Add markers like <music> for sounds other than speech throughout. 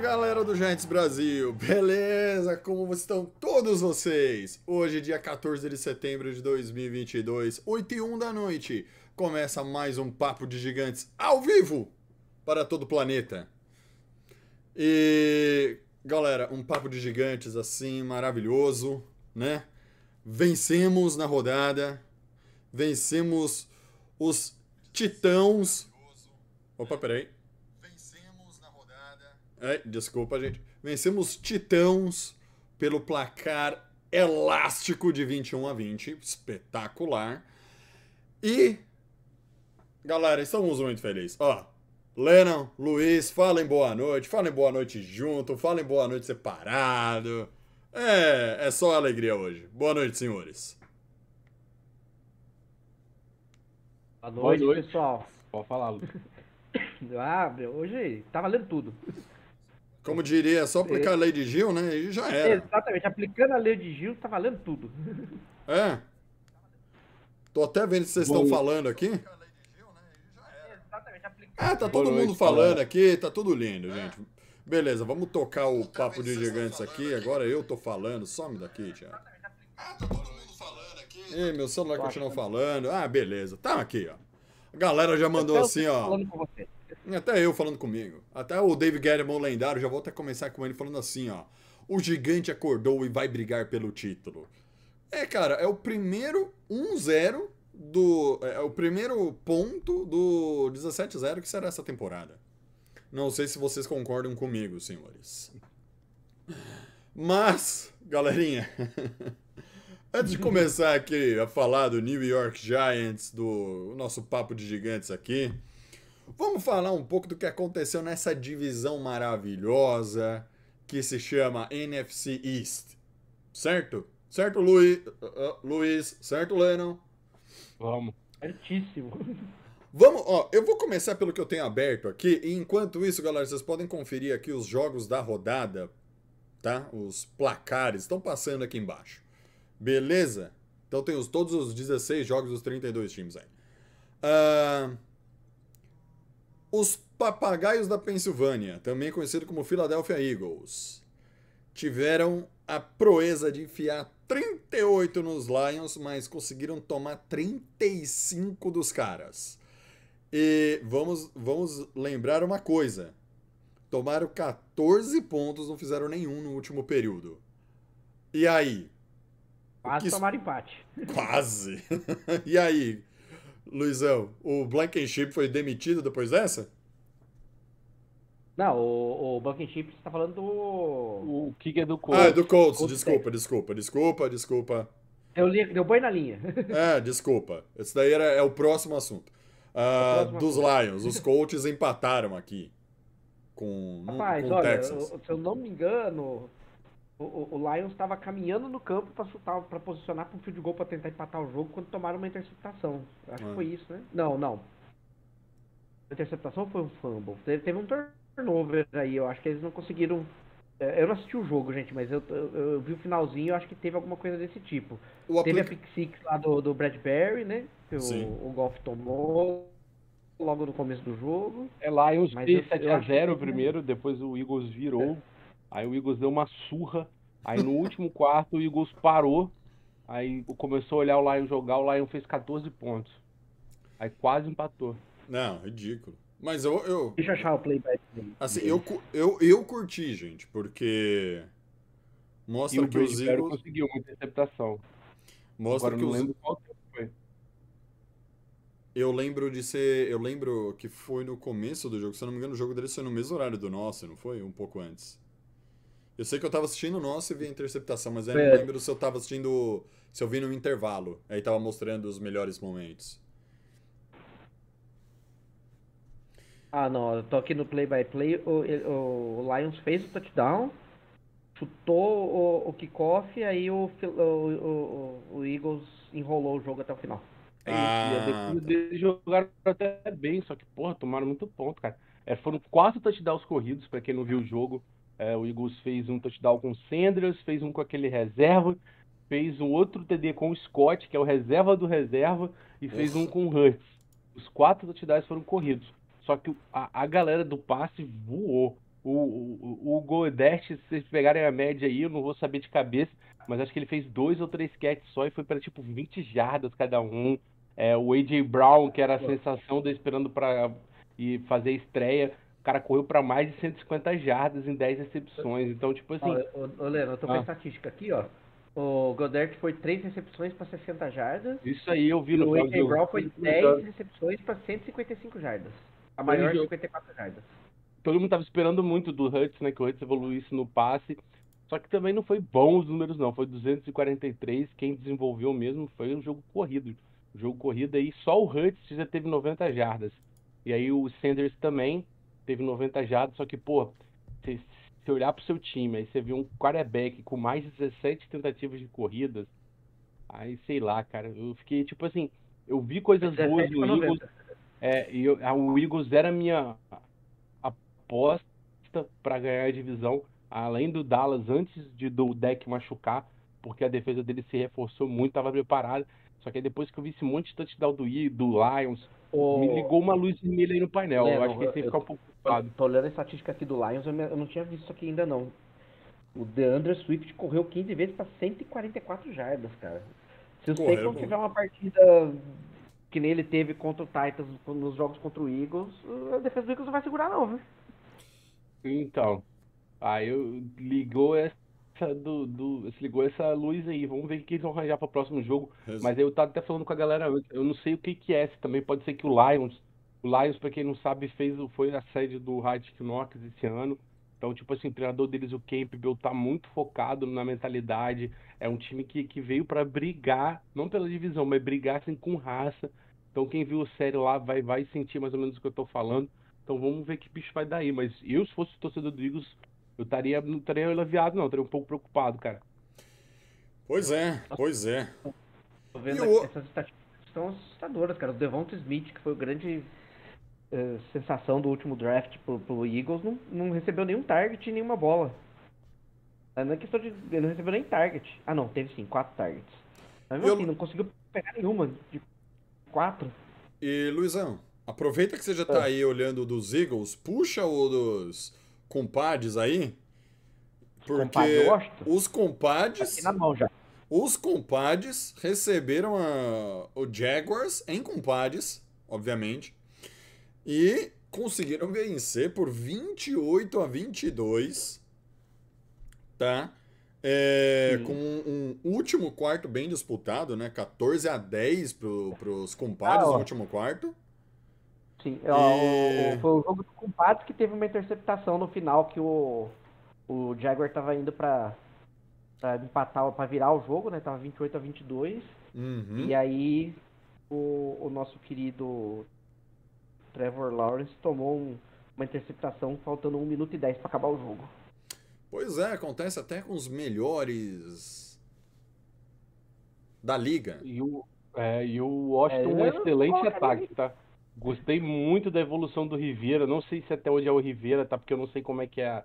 galera do Giants Brasil, beleza? Como estão todos vocês? Hoje, dia 14 de setembro de 2022, 8 e 1 da noite, começa mais um Papo de Gigantes ao vivo para todo o planeta. E galera, um Papo de Gigantes assim maravilhoso, né? Vencemos na rodada, vencemos os Titãos. Opa, peraí. É, desculpa, gente. Vencemos Titãos pelo placar elástico de 21 a 20. Espetacular. E. Galera, estamos muito felizes. Ó, Lennon, Luiz, falem boa noite. Falem boa noite junto. Falem boa noite separado. É, é só alegria hoje. Boa noite, senhores. Boa Boa noite, noite. pessoal. Pode falar, Lu. <coughs> Ah, meu, hoje tá valendo tudo. Como diria, só aplicar a lei de Gil, né? E já era. Exatamente, aplicando a lei de Gil, tá valendo tudo. <laughs> É. Tô até vendo se vocês Boa estão falando aqui. Exatamente, aplicando. Ah, tá todo Boa noite, mundo falando galera. aqui, tá tudo lindo, gente. Beleza, vamos tocar o papo de gigantes aqui. Agora eu tô falando. Some daqui, Thiago. Ah, tá todo mundo falando aqui. Ih, meu celular continua falando. Ah, beleza. Tá aqui, ó. A galera já mandou assim, ó. Até eu falando comigo. Até o David Guerrero lendário, já vou até começar com ele falando assim, ó. O gigante acordou e vai brigar pelo título. É, cara, é o primeiro 1-0 do. É o primeiro ponto do 17-0 que será essa temporada. Não sei se vocês concordam comigo, senhores. Mas, galerinha, <laughs> antes de começar aqui a falar do New York Giants, do nosso papo de gigantes aqui, vamos falar um pouco do que aconteceu nessa divisão maravilhosa que se chama NFC East. Certo? Certo, Luiz? Uh, uh, Luiz? Certo, Lennon? Vamos. Certíssimo. Vamos, ó, eu vou começar pelo que eu tenho aberto aqui, e enquanto isso, galera, vocês podem conferir aqui os jogos da rodada, tá? Os placares estão passando aqui embaixo. Beleza? Então tem os, todos os 16 jogos dos 32 times aí. Ah, os Papagaios da Pensilvânia, também conhecido como Philadelphia Eagles, tiveram a proeza de enfiar 38 nos Lions, mas conseguiram tomar 35 dos caras. E vamos, vamos lembrar uma coisa. Tomaram 14 pontos, não fizeram nenhum no último período. E aí? Quase que- tomar empate. Quase. <laughs> e aí, Luizão, o Blankenship foi demitido depois dessa? Não, o, o Blankenship você tá falando do. O kicker do Ah, Colts. do Colts. Colts Desculpa, desculpa, desculpa, desculpa. Deu, li- deu boi na linha. <laughs> É, desculpa. Esse daí era, é o próximo assunto. Ah, É o próximo dos Lions, os Colts empataram aqui. Com, Rapaz, com o olha, Texas. eu- se eu não me engano, o, o- o Lions estava caminhando no campo para chutar, para posicionar para um field goal para tentar empatar o jogo quando tomaram uma interceptação. Acho Ah. que foi isso, né? Não, não. A interceptação foi um fumble. Teve, teve um turnover aí, eu acho que eles não conseguiram. é, Eu não assisti o jogo, gente, mas eu, eu, eu vi o finalzinho eu acho que teve alguma coisa desse tipo. O Teve a pick six lá do, do Bradbury, né? Que o, o Golf tomou logo no começo do jogo. É Lions Mas fez eu- que 7x0 teve- primeiro, depois o Eagles virou. Aí o Eagles deu uma surra. Aí no <laughs> último quarto o Eagles parou. Aí começou a olhar o Lions jogar, o Lions fez 14 pontos. Aí quase empatou. Não, ridículo. Mas eu, eu, Deixa eu achar o play by play. assim, eu, eu, eu curti, gente, porque E mostra o que os Bradbury Eagles, conseguiu uma interceptação. mostra Agora que eu não os, lembro qual tempo foi. eu lembro de ser, eu lembro que foi no começo do jogo, se eu não me engano, o jogo deles foi no mesmo horário do nosso, não foi? Um pouco antes. Eu sei que eu tava assistindo o nosso e vi a interceptação, mas eu não lembro se eu tava assistindo, se eu vi no intervalo, aí tava mostrando os melhores momentos. Ah, não, eu tô aqui no play by play. O, o, o Lions fez o touchdown. chutou o, o kickoff e aí o, o, o, o Eagles enrolou o jogo até o final. É isso, e a Ah, defesa deles jogaram até bem, só que, porra, tomaram muito ponto, cara. É, foram quatro touchdowns corridos, pra quem não viu o jogo. É, o Eagles fez um touchdown com o Sanders, fez um com aquele reserva, fez um outro TD com o Scott, que é o reserva do reserva, e fez um com o Hurts. Os quatro touchdowns foram corridos. Só que a, a galera do passe voou. O, o, o, Goedert, se vocês pegarem a média aí, eu não vou saber de cabeça, mas acho que ele fez dois ou três catches só e foi para tipo 20 jardas cada um. É, o AJ Brown, que era a sensação de esperando para ir fazer a estreia, o cara correu para mais de 150 jardas em 10 recepções. Então, tipo assim, ô, ô, Leandro, eu tô com a Ah. estatística aqui, ó. O Goddard foi 3 recepções para 60 jardas. isso aí eu vi no o AJ. Brown foi 10 recepções para 155 jardas. A maior jogo. 54 jardas. todo mundo tava esperando muito do Hurts, né? Que o Hurts evoluísse no passe. Só que também não foi bom os números, não. Foi 243. Quem desenvolveu mesmo foi o jogo corrido. O jogo corrido aí, só o Hurts já teve 90 jardas. E aí o Sanders também teve 90 jardas. Só que, pô, se você olhar pro seu time, aí você vê um quarterback com mais de 17 tentativas de corridas. Aí, sei lá, cara. Eu fiquei, tipo assim, eu vi coisas boas 17 no Eagles. 90. É, e eu- a- o Eagles era a minha aposta para ganhar a divisão, além do Dallas, antes de, do deck machucar, porque a defesa dele se reforçou muito, estava preparada. Só que depois que eu vi esse monte de touchdown do, I- do Lions, O- me ligou uma luz vermelha aí no painel. Eu Leno, acho que esse aí eu- fica um pouco preocupado. tô olhando a estatística aqui do Lions, eu, eu não tinha visto isso aqui ainda não. O DeAndre Swift correu 15 vezes para 144 jardas, cara. Se o Saquon tiver uma partida que nem ele teve contra o Titans nos jogos contra o Eagles, a defesa do Eagles não vai segurar não, viu? Então, aí eu ligou essa do, do se ligou essa luz aí. Vamos ver o que eles vão arranjar para o próximo jogo. Res- Mas eu tava até falando com a galera eu não sei o que que é, se também pode ser que o Lions, o Lions, pra quem não sabe, fez, o- foi a sede do Hard Knocks esse ano. Então, tipo assim, o treinador deles, o Campbell, tá muito focado na mentalidade. É um time que, que veio pra brigar, não pela divisão, mas brigar assim com raça. Então, quem viu a série lá vai, vai sentir mais ou menos o que eu tô falando. Então, vamos ver que bicho vai dar aí. Mas eu, se fosse torcedor do Eagles, eu estaria, não estaria aliviado, não. Eu estaria um pouco preocupado, cara. Pois é, pois é. Tô vendo E aqui, o- essas estatísticas estão assustadoras, cara. O Devonta Smith, que foi o grande eh, sensação do último draft pro, Eagles, não, não recebeu nenhum target e nenhuma bola. Ah, Não é questão de. Ele não recebeu nem target. Ah, não, teve sim, quatro targets. Mas mesmo Eu- assim, não conseguiu pegar nenhuma de quatro. E, Luizão, aproveita que você já tá aí olhando dos Eagles, puxa o dos compadres aí. Porque Washington? os compadres, Aqui na mão já. os compadres receberam a- o Jaguars em compadres, obviamente, e conseguiram vencer por 28 a 22, tá? É, com um último quarto bem disputado, né? 14 a 10 pro, pros compadres Ah, no último quarto. Sim, ó, E- o- foi o jogo do compadre que teve uma interceptação no final que o, o Jaguar tava indo pra, pra empatar, pra virar o jogo, né? Tava 28 a 22. Uhum. E aí o, o nosso querido Trevor Lawrence tomou um- uma interceptação faltando 1 minuto e 10 pra acabar o jogo. Pois é, acontece até com os melhores da liga. E o, é, e o Washington, É, um não excelente ataque, tá? Gostei muito da evolução do Rivera. Não sei se até onde é o Rivera, tá? Porque eu não sei como é que é a-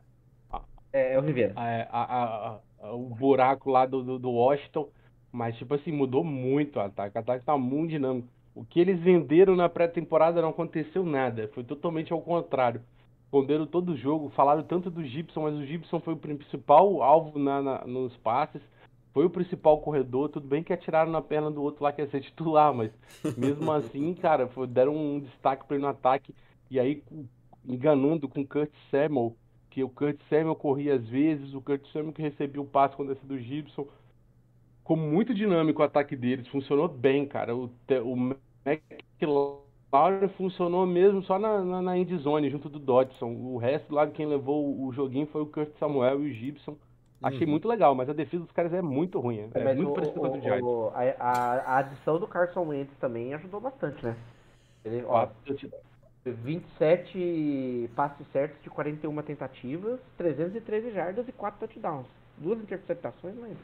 É, é o Rivera. a- o buraco lá do, do, do Washington. Mas, tipo assim, mudou muito o ataque. O ataque tá muito dinâmico. O que eles venderam na pré-temporada não aconteceu nada. Foi totalmente ao contrário. Esconderam todo o jogo, falaram tanto do Gibson, mas o Gibson foi o principal alvo na, na- nos passes. Foi o principal corredor. Tudo bem que atiraram na perna do outro lá que ia ser titular, mas <laughs> mesmo assim, cara, foi- deram um destaque para ele no ataque. E aí, enganando com o Kurt Samuel, que o Kurt Samuel corria às vezes, o Kurt Samuel que recebia o passe quando esse do Gibson. Ficou muito dinâmico o ataque deles, funcionou bem, cara. O, o McLaurin funcionou mesmo só na, na, na end zone, junto do Dodson. O resto lá, quem levou o, o joguinho foi o Kurt Samuel e o Gibson. Achei Uhum. muito legal, mas a defesa dos caras é muito ruim. É, Mas muito o- parecida com a do o- Giants. o- a, a- adição do Carson Wentz também ajudou bastante, né? Ele, ó, Quatro touchdowns. 27 passes certos de 41 tentativas, 313 jardas e 4 touchdowns. Duas interceptações, mas.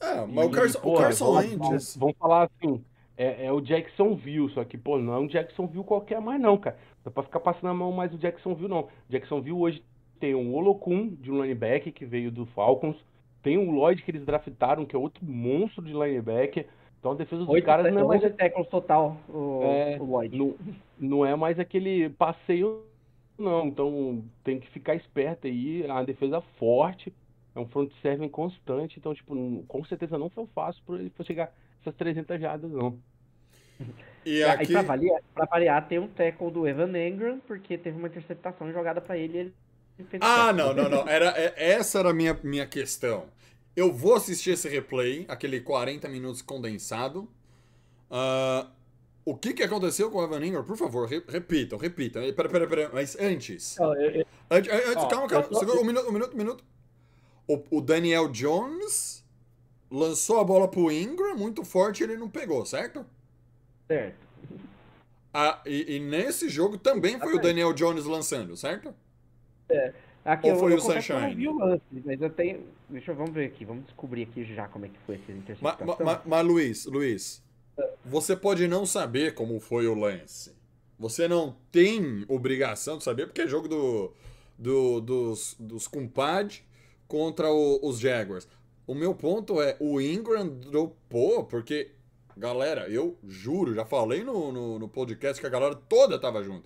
É, mas o E, Carson, pô, o Carson vamos- Wentz. Vamos, vamos falar assim, é, é o Jacksonville, só que, pô, não é um Jacksonville qualquer mais não, cara. Dá pra ficar passando a mão mais o Jacksonville, não. Jacksonville hoje tem um Olokun, de um linebacker, que veio do Falcons. Tem um Lloyd que eles draftaram, que é outro monstro de linebacker. Então a defesa dos Oito, caras não é mais, tackles total, o, É, o Lloyd. não, não é mais aquele passeio, não. Então tem que ficar esperto aí. É uma defesa forte, é um front seven constante. Então, tipo, com certeza não foi fácil para ele chegar a essas 300 jardas, não. E aqui. pra variar, pra variar, tem um tackle do Evan Engram, porque teve uma interceptação jogada pra ele e ele o Ah, não, não, não. Era, é- essa era a minha, minha questão. Eu vou assistir esse replay, aquele 40 minutos condensado. Ah, o que, que aconteceu com o Evan Ingram? Por favor, re- repitam, repitam. Eh, Pera, pera, pera. Mas antes. Não, eu- eu- Antes, antes, Ó, calma, calma. Segura, um minuto, um minuto, um minuto. O, o Daniel Jones lançou a bola pro Ingram muito forte e ele não pegou, certo? certo. Ah, e, e nesse jogo também foi o. Daniel Jones lançando, certo? Aqui, Ou eu, foi eu o eu Sunshine? o lance, mas eu tenho. Deixa eu vamos ver aqui, vamos descobrir aqui já como é que foi essa Mas, interceptação. Luiz, Luiz, você pode não saber como foi o lance. Você não tem obrigação de saber, porque é jogo do, do- dos, dos contra o- os Jaguars. O meu ponto é, o Ingram dropou, porque, galera, eu juro, já falei no, no, no podcast que a galera toda tava junto.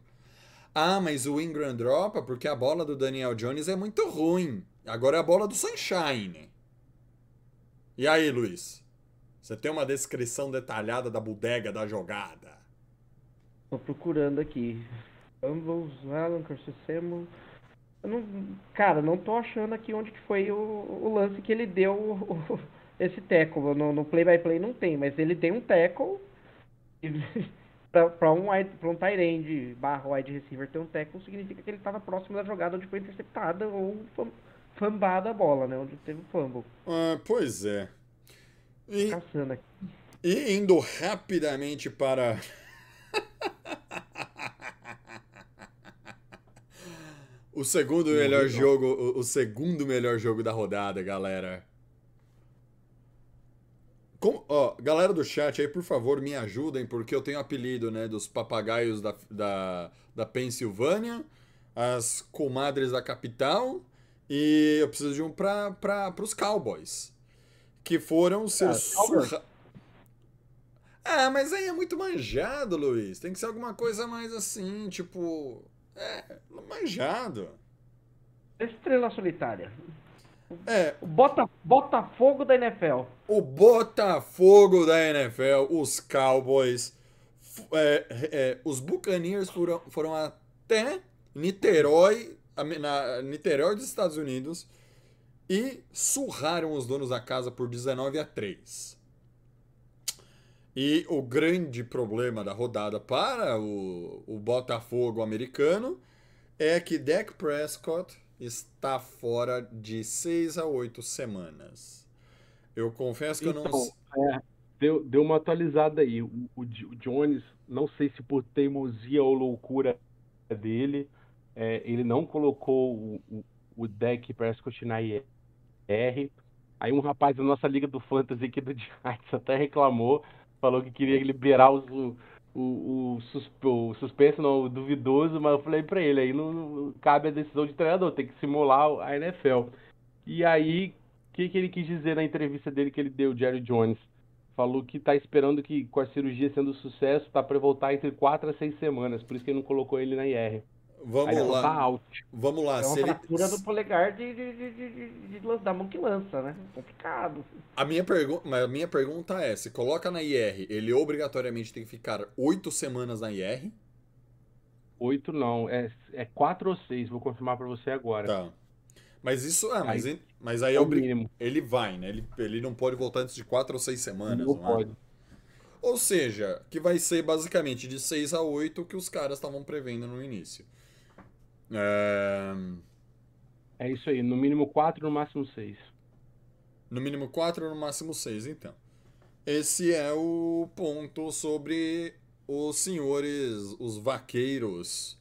Ah, mas o Ingram dropa porque a bola do Daniel Jones é muito ruim. Agora é a bola do Sunshine. E aí, Luiz? Você tem uma descrição detalhada da bodega da jogada. Tô procurando aqui. Fumbles, Alan. Eu não, cara, não tô achando aqui onde que foi o, o lance que ele deu o- esse tackle. No, play by play não tem, mas ele deu um tackle pra um, wide- um tight end barra wide receiver ter um tackle significa que ele tava próximo da jogada onde foi interceptada ou fam- fambada a bola, né? Onde teve o fumble. Ah, pois é. E, Caçando aqui. e indo rapidamente para. <laughs> o segundo melhor jogo. O, o segundo melhor jogo da rodada, galera. Como- ó, galera do chat aí, por favor, me ajudem, porque eu tenho apelido, né, dos papagaios da, da, da Pensilvânia, as comadres da capital, e eu preciso de um para os Cowboys, que foram ser Ah, surra... Ah, mas aí é muito manjado, Luiz. Tem que ser alguma coisa mais assim, tipo... É, manjado. Estrela solitária. É, O Bota, Botafogo da NFL. o Botafogo da NFL, os Cowboys, é, é, os Buccaneers foram, foram até Niterói, na Niterói dos Estados Unidos, e surraram os donos da casa por 19 a 3. E o grande problema da rodada para o, o Botafogo americano é que Dak Prescott está fora de 6 a 8 semanas. Eu confesso que eu não. Então, é, deu, deu uma atualizada aí. O, o, Jones, não sei se por teimosia ou loucura dele, é, ele não colocou o, o, o deck Prescott na IR. Aí um rapaz da nossa liga do Fantasy aqui do Giants <laughs> até reclamou, falou que queria liberar os, o, o, o, sus- o suspenso, não, o duvidoso, mas eu falei pra ele, aí não, não cabe a decisão de treinador, tem que simular a NFL. E aí, o que, que ele quis dizer na entrevista dele que ele deu, Jerry Jones? Falou que tá esperando que, com a cirurgia sendo sucesso, tá pra voltar entre 4 a 6 semanas, por isso que ele não colocou ele na IR. Vamos Aí ele tá lá. out. Vamos lá. É uma Se ele- fratura do polegar de, de, de, de, de- de lan- da mão que lança, né? Complicado. A minha, pergu... mas a minha pergunta é: se coloca na IR, ele obrigatoriamente tem que ficar oito semanas na IR? 8 não, é, é 4 ou 6, vou confirmar pra você agora. Tá. Mas isso. Ah, mas, Aí- ele- mas aí É o obri... mínimo. ele vai, né? Ele, ele não pode voltar antes de quatro ou seis semanas. Não não é? pode. Ou seja, que vai ser basicamente de 6 a 8 que os caras estavam prevendo no início. É, É isso aí, no mínimo 4, no máximo 6. No mínimo 4, no máximo 6, então. Esse é o ponto sobre os senhores, os vaqueiros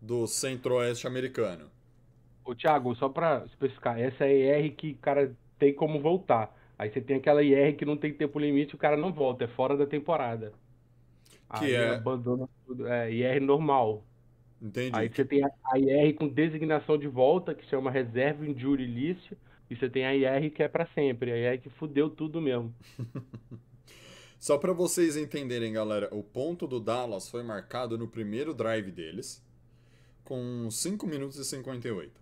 do centro-oeste americano. Ô, Thiago, só pra especificar, essa é a IR que o cara tem como voltar. Aí você tem aquela IR que não tem tempo limite, o cara não volta, é fora da temporada. Que Aí é- abandona tudo. É, IR normal. Entendi. Aí você tem a IR com designação de volta, que chama Reserva Injury List, e você tem a IR que é pra sempre, a IR que fudeu tudo mesmo. <laughs> Só para vocês entenderem, galera, o ponto do Dallas foi marcado no primeiro drive deles, com 5 minutos e 58.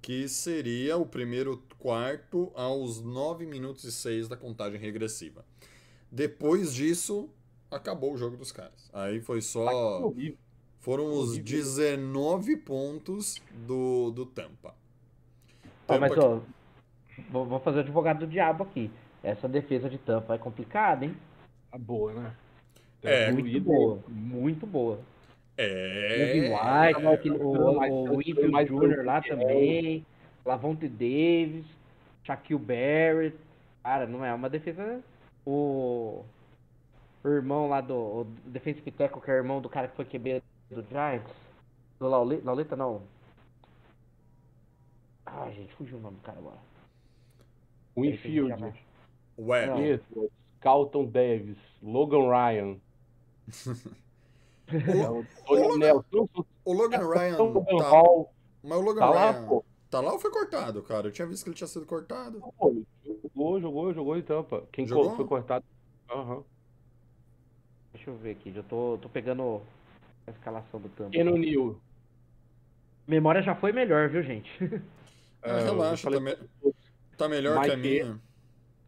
Que seria o primeiro quarto aos 9 minutos e 6 da contagem regressiva. Depois disso, acabou o jogo dos caras. Aí foi só. Foram os horrível. 19 pontos do, do Tampa. Ó, mas Tampa ó, vou, vou fazer o advogado do diabo aqui. Essa defesa de Tampa é complicada, hein? Tá boa, né? É, Tá Muito doído. boa, muito boa. Kevin É. White, o, mas o, o Winfield mais Jr. lá é. também, Lavonte Davis, Shaquille Barrett. Cara, não é uma defesa. O, o irmão lá do o defensive tackle, que é irmão do cara que foi QB do Giants, do Lauleta, Lauleta não. Ah, gente, fugiu o nome do cara agora. Winfield. Isso, Carlton Davis, Logan Ryan. <laughs> O Tony Logan- o Logan Ryan tá. Hall. Mas o Logan Tá lá, Ryan. pô. Tá lá ou foi cortado, cara? Eu tinha visto que ele tinha sido cortado. Pô, Jogou, jogou, jogou em Tampa. Quem Jogou? foi cortado. Aham. Deixa eu ver aqui, já tô, tô pegando a escalação do Tampa. Keanu Neal. Memória já foi melhor, viu, gente? <laughs> É, eu relaxa, falei tá, me- tá melhor que a Mike minha.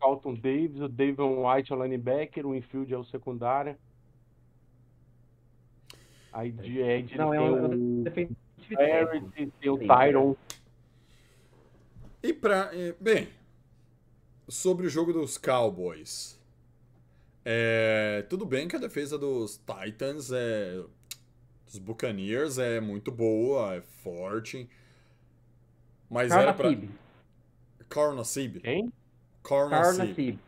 Carlton Davis, o Davon White é o linebacker, o infield é o secundário. Aí de Ed Não, é tem um o defensive Barrett, tem o Tyron. E pra. Bem, sobre o jogo dos Cowboys. É, tudo bem que a defesa dos Titans é. Dos Buccaneers é muito boa, é forte. Mas Carl era pra. Carl Nassib. Quem? Carl Nassib.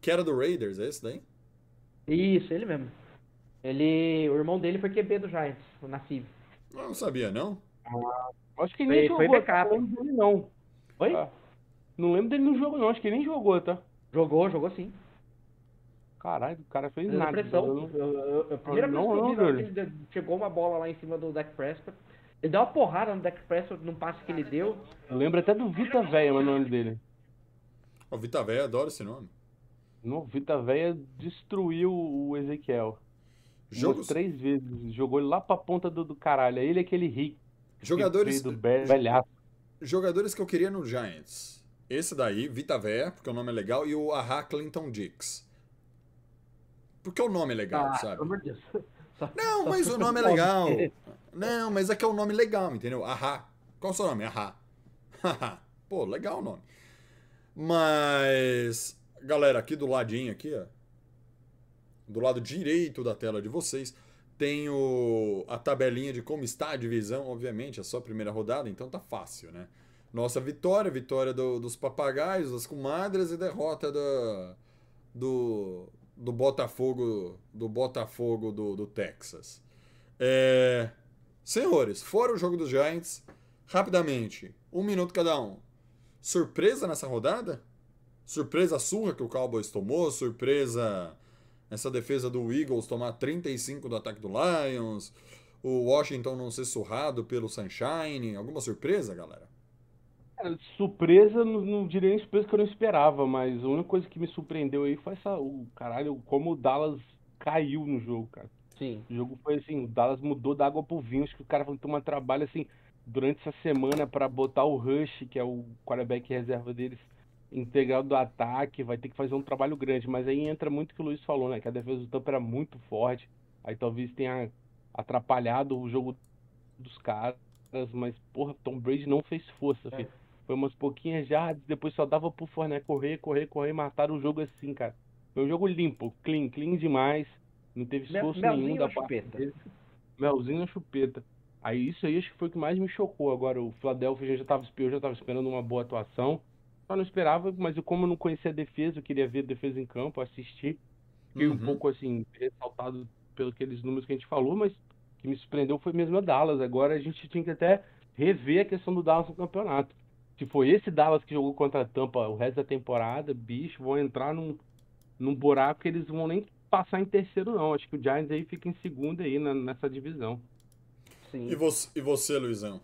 Que era do Raiders, é esse daí? Isso, ele mesmo. Ele, o irmão dele foi QB do Giants, o Nassib. Eu não sabia, não. Acho que ele nem Foi- foi jogou, backup. tá? não lembro dele não. Oi? Ah, Não lembro dele no jogo não, acho que ele nem jogou, tá? Jogou, jogou sim. Caralho, o cara fez nada. pressão. Eu Eu- eu- a primeira Não, vez que eu vi, chegou uma bola lá em cima do Dak Prescott. Ele deu uma porrada no Dak Prescott num passe que ele deu. Eu lembro até do Vita Véia, mas o nome dele. O Vita Véia adora esse nome. No Vita Véia destruiu o Ezequiel. Jogos, três vezes. Jogou ele lá pra ponta do, do caralho. Ele é aquele rico. jogadores, Do velhaço. jogadores que eu queria no Giants. Esse daí, Vita Véia, porque o nome é legal, e o Aha Clinton Dix. Porque o nome é legal, Ah, sabe? pelo amor de Deus. Só- <laughs> Não, só mas o nome é legal. <laughs> Não, mas é que é um nome legal, entendeu? Ahá. Qual é o seu nome? Ahá. <laughs> Pô, legal o nome. Mas, galera, aqui do ladinho, aqui, ó. Do lado direito da tela de vocês, tem o, a tabelinha de como está a divisão. Obviamente, é só a primeira rodada, então tá fácil, né? Nossa vitória, vitória do- dos papagaios, das comadres e derrota da, do, do Botafogo do Botafogo do, do Texas. É, senhores, fora o jogo dos Giants, rapidamente, um minuto cada um. Surpresa nessa rodada? Surpresa surra que o Cowboys tomou? Surpresa essa defesa do Eagles tomar 35 do ataque do Lions? O Washington não ser surrado pelo Sunshine? Alguma surpresa, galera? Cara, surpresa, não, não diria nem surpresa que eu não esperava, mas a única coisa que me surpreendeu aí foi essa, o caralho, como o Dallas caiu no jogo, cara. Sim. O jogo foi assim, o Dallas mudou da água pro vinho, acho que o cara vai tomar trabalho assim, durante essa semana pra botar o Rush, que é o quarterback reserva deles, integrado do ataque, vai ter que fazer um trabalho grande, mas aí entra muito o que o Luiz falou, né, que a defesa do Tampa era muito forte, aí talvez tenha atrapalhado o jogo dos caras, mas porra, Tom Brady não fez força, filho. Foi umas pouquinhas jardas, depois só dava pro Forné correr, correr, correr, mataram o jogo assim, cara. Foi um jogo limpo, clean, clean demais. Não teve Mel- esforço nenhum melzinho da chupeta? deles. Melzinho na chupeta. Aí isso aí acho que foi o que mais me chocou. Agora o Philadelphia já tava, eu já tava esperando uma boa atuação. Só não esperava, mas eu, como eu não conhecia a defesa, eu queria ver a defesa em campo, assistir. fiquei um Uhum. pouco assim, ressaltado pelos aqueles números que a gente falou, mas o que me surpreendeu foi mesmo a Dallas. Agora a gente tinha que até rever a questão do Dallas no campeonato. Se foi esse Dallas que jogou contra a Tampa o resto da temporada, bicho, vão entrar num, num buraco que eles vão nem passar em terceiro, não. Acho que o Giants aí fica em segundo aí na- nessa divisão. Sim. E você, e você, Luizão?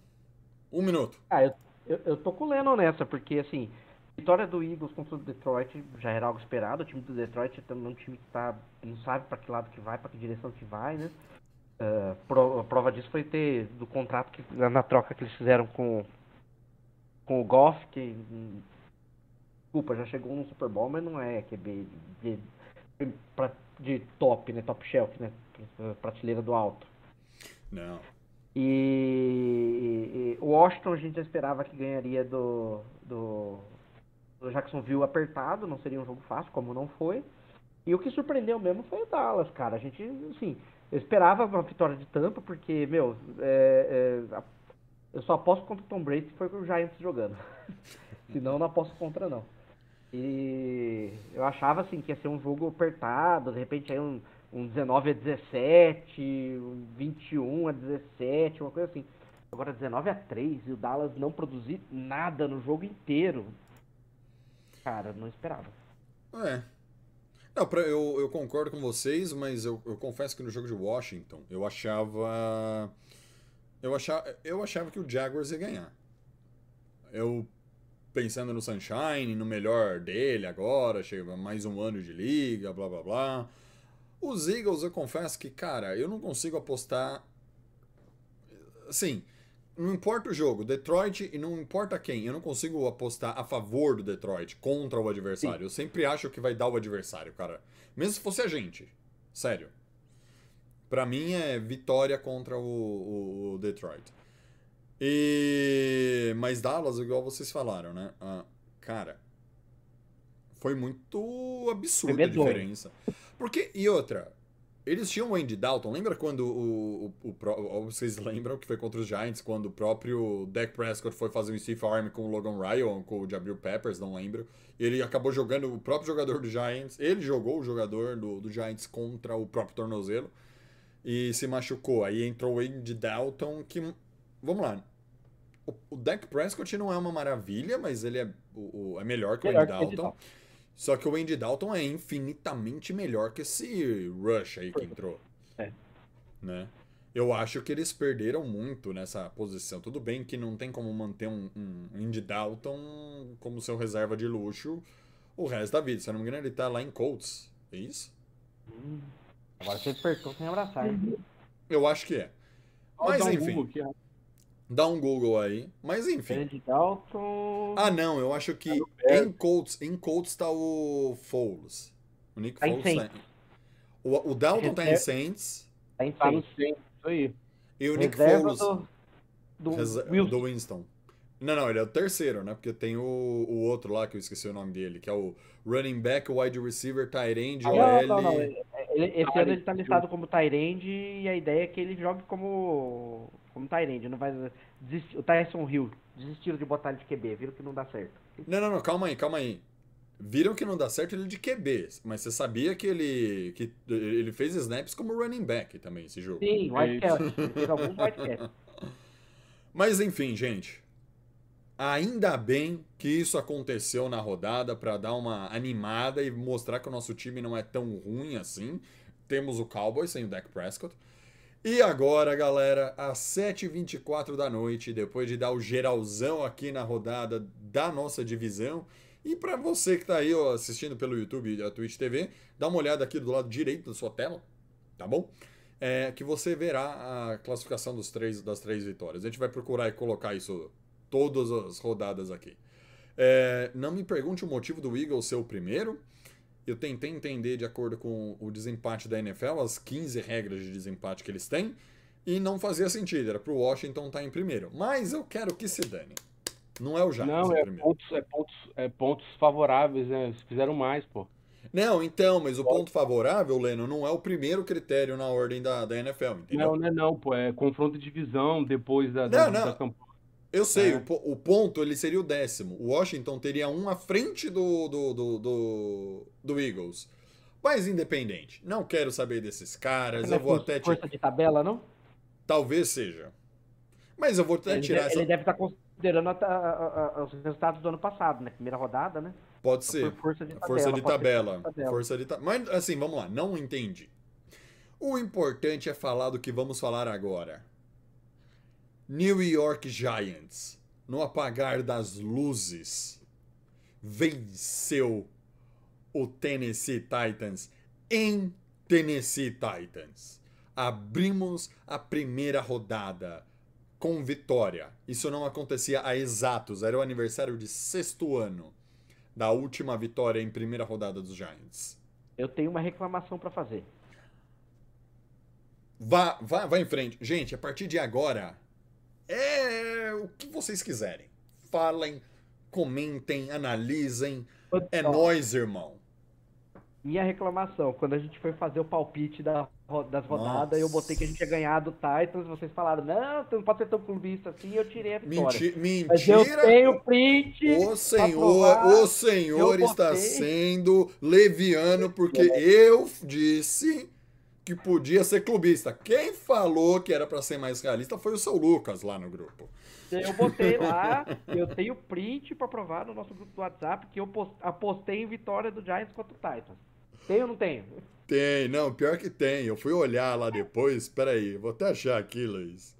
Um minuto. Ah, eu, eu, eu tô com o Lennon nessa, porque assim, vitória do Eagles contra o Detroit já era algo esperado. O time do Detroit é também um time que tá, não sabe pra que lado que vai, pra que direção que vai, né? Pro- a prova disso foi ter do contrato que na, na troca que eles fizeram com, com o Goff, que desculpa, já chegou no Super Bowl, mas não é QB de, de, de top, né? Top shelf, né? Prateleira do alto. Não. E, o Washington a gente já esperava que ganharia do, do, do Jacksonville apertado, não seria um jogo fácil, como não foi. E o que surpreendeu mesmo foi o Dallas, cara. A gente, assim, eu esperava uma vitória de Tampa, porque, meu, é, é, eu só aposto contra o Tom Brady se for com o Giants jogando. <laughs> Senão eu não aposto contra, não. E eu achava, assim, que ia ser um jogo apertado, de repente aí um, um 19 a 17, um 21 a 17, uma coisa assim. Agora 19 a 3 e o Dallas não produzir nada no jogo inteiro. Cara, não esperava. É. Não, pra- eu, eu concordo com vocês, mas eu, eu confesso que no jogo de Washington eu achava. Eu achava, eu achava que o Jaguars ia ganhar. Eu pensando no Sunshine, no melhor dele agora, chega mais um ano de liga, blá blá blá. Os Eagles, eu confesso que, cara, eu não consigo apostar. Assim, não importa o jogo, Detroit e não importa quem, eu não consigo apostar a favor do Detroit contra o adversário. Eu sempre acho que vai dar o adversário, cara. Mesmo se fosse a gente. Sério. Pra mim é vitória contra o, o- Detroit. E. Mas Dallas, igual vocês falaram, né? Ah, cara. Foi muito absurda a medonho. diferença. Porque, e outra, eles tinham o Andy Dalton. Lembra quando o, o, o, vocês lembram que foi contra os Giants, quando o próprio Dak Prescott foi fazer um Steve Arm com o Logan Ryan, com o Jabril Peppers, não lembro. Ele acabou jogando o próprio jogador do Giants. Ele jogou o jogador do, do Giants contra o próprio tornozelo e se machucou. Aí entrou o Andy Dalton, que. Vamos lá. O, o Dak Prescott não é uma maravilha, mas ele é, o, o- é melhor que o Melhor o Andy Dalton. Só que o Andy Dalton é infinitamente melhor que esse Rush aí que entrou. É. Né? Eu acho que eles perderam muito nessa posição. Tudo bem que não tem como manter um, um Andy Dalton como seu reserva de luxo o resto da vida. Se eu não me engano, ele tá lá em Colts. É isso? Agora você apertou sem abraçar. hein? Eu acho que é. Mas um enfim, Google aqui, ó. dá um Google aí. Mas enfim. Dalton. Ah, não, eu acho que em Colts, em Colts tá o Foles. O Nick Tá Foles tá Saints. em... O, o Dalton tá em Reserva- Saints Tá em Tá centro, isso aí. e o Nick Reserva Foles do, do rese- Wilson. do Winston. Não, não, ele é o terceiro, né? Porque tem o, o outro lá que eu esqueci o nome dele, que é o running back, wide receiver, tight end, Não, OL. não, não. Ele- esse Ah, ano ele tá listado como Tyrande e a ideia é que ele jogue como, como Tyrande. Não vai desistir. O Tyson Hill desistiram de botar ele de QB, viram que não dá certo. Não, não, não, calma aí, calma aí. Viram que não dá certo ele de QB, mas você sabia que ele que ele fez snaps como running back também esse jogo. Sim, É Whitecast. Ele fez alguns Whitecast. <laughs> Mas enfim, gente. Ainda bem que isso aconteceu na rodada para dar uma animada e mostrar que o nosso time não é tão ruim assim. Temos o Cowboys sem o Dak Prescott. E agora, galera, às 7h24 da noite, depois de dar o geralzão aqui na rodada da nossa divisão. E para você que tá aí ó, assistindo pelo YouTube e a Twitch TV, dá uma olhada aqui do lado direito da sua tela, tá bom? É, que você verá a classificação dos três, das três vitórias. A gente vai procurar e colocar isso todas as rodadas aqui. É, não me pergunte o motivo do Eagles ser o primeiro. Eu tentei entender de acordo com o desempate da NFL, as 15 regras de desempate que eles têm, e não fazia sentido. Era pro Washington estar em primeiro. Mas eu quero que se dane. Não é o Giants Não, em é primeiro. pontos, é, pontos, é pontos favoráveis, né? Eles fizeram mais, pô. Não, então, mas o ponto favorável, Leno, não é o primeiro critério na ordem da, da NFL, entendeu? Não, não é não, pô. É confronto de divisão depois da, da, não. Eu sei, É. o, o ponto ele seria o décimo. O Washington teria um à frente do, do, do, do, do Eagles. Mas independente, não quero saber desses caras, Não é eu vou até força de tabela, não? Talvez seja. Mas eu vou até Ele, tirar deve, essa... ele deve estar considerando a- a- a- os resultados do ano passado, né? Primeira rodada, né? Pode ser. Por força de tabela. Força de ser tabela. força de tabela. Força de tabela. Mas assim, vamos lá, não entendi. O importante é falar do que vamos falar agora. New York Giants, no apagar das luzes, venceu o Tennessee Titans em Tennessee Titans. Abrimos a primeira rodada com vitória. Isso não acontecia há exatos, era o aniversário de sexto ano da última vitória em primeira rodada dos Giants. Eu tenho uma reclamação pra fazer. Vá, vá, vá em frente. Gente, a partir de agora, é o que vocês quiserem. Falem, comentem, analisem. É Ó, nóis, irmão. Minha reclamação, quando a gente foi fazer o palpite da das rodadas, eu Nossa. botei que a gente ia ganhar do Titans, vocês falaram, não, tu não pode ser tão clubista assim, eu tirei a vitória. Menti- Mas eu mentira. tenho print. O senhor, o senhor eu está sendo leviano porque eu disse que podia ser clubista. Quem falou que era para ser mais realista foi o seu Lucas lá no grupo. Eu botei lá, eu tenho print pra provar no nosso grupo do WhatsApp que eu pos- apostei em vitória do Giants contra o Titans. Tenho ou não tenho? Tem, não, pior que tem. Eu fui olhar lá depois, peraí, vou até achar aqui, Luiz.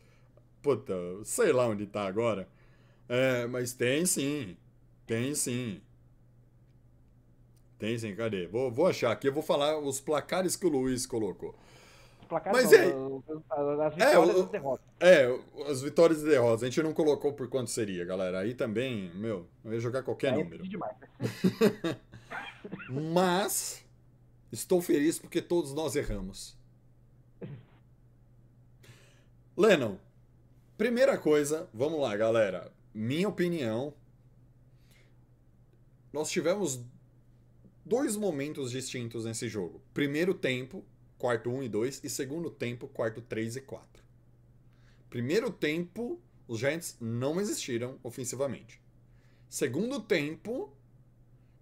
Puta, sei lá onde tá agora. É, mas tem sim, tem sim. Tem sim, cadê? Vou, vou achar aqui, eu vou falar os placares que o Luiz colocou. Os placares Mas não, os- as- as É, vitórias o- e as derrotas. É, as vitórias e derrotas. A gente não colocou por quanto seria, galera. Aí também, meu, eu ia jogar qualquer é número. demais. <laughs> Mas estou feliz porque todos nós erramos. Lennon, primeira coisa, vamos lá, galera. Minha opinião. Nós tivemos dois momentos distintos nesse jogo. Primeiro tempo, quarto 1 e 2, e segundo tempo, quarto 3 e 4. Primeiro tempo, os Giants não existiram ofensivamente. Segundo tempo,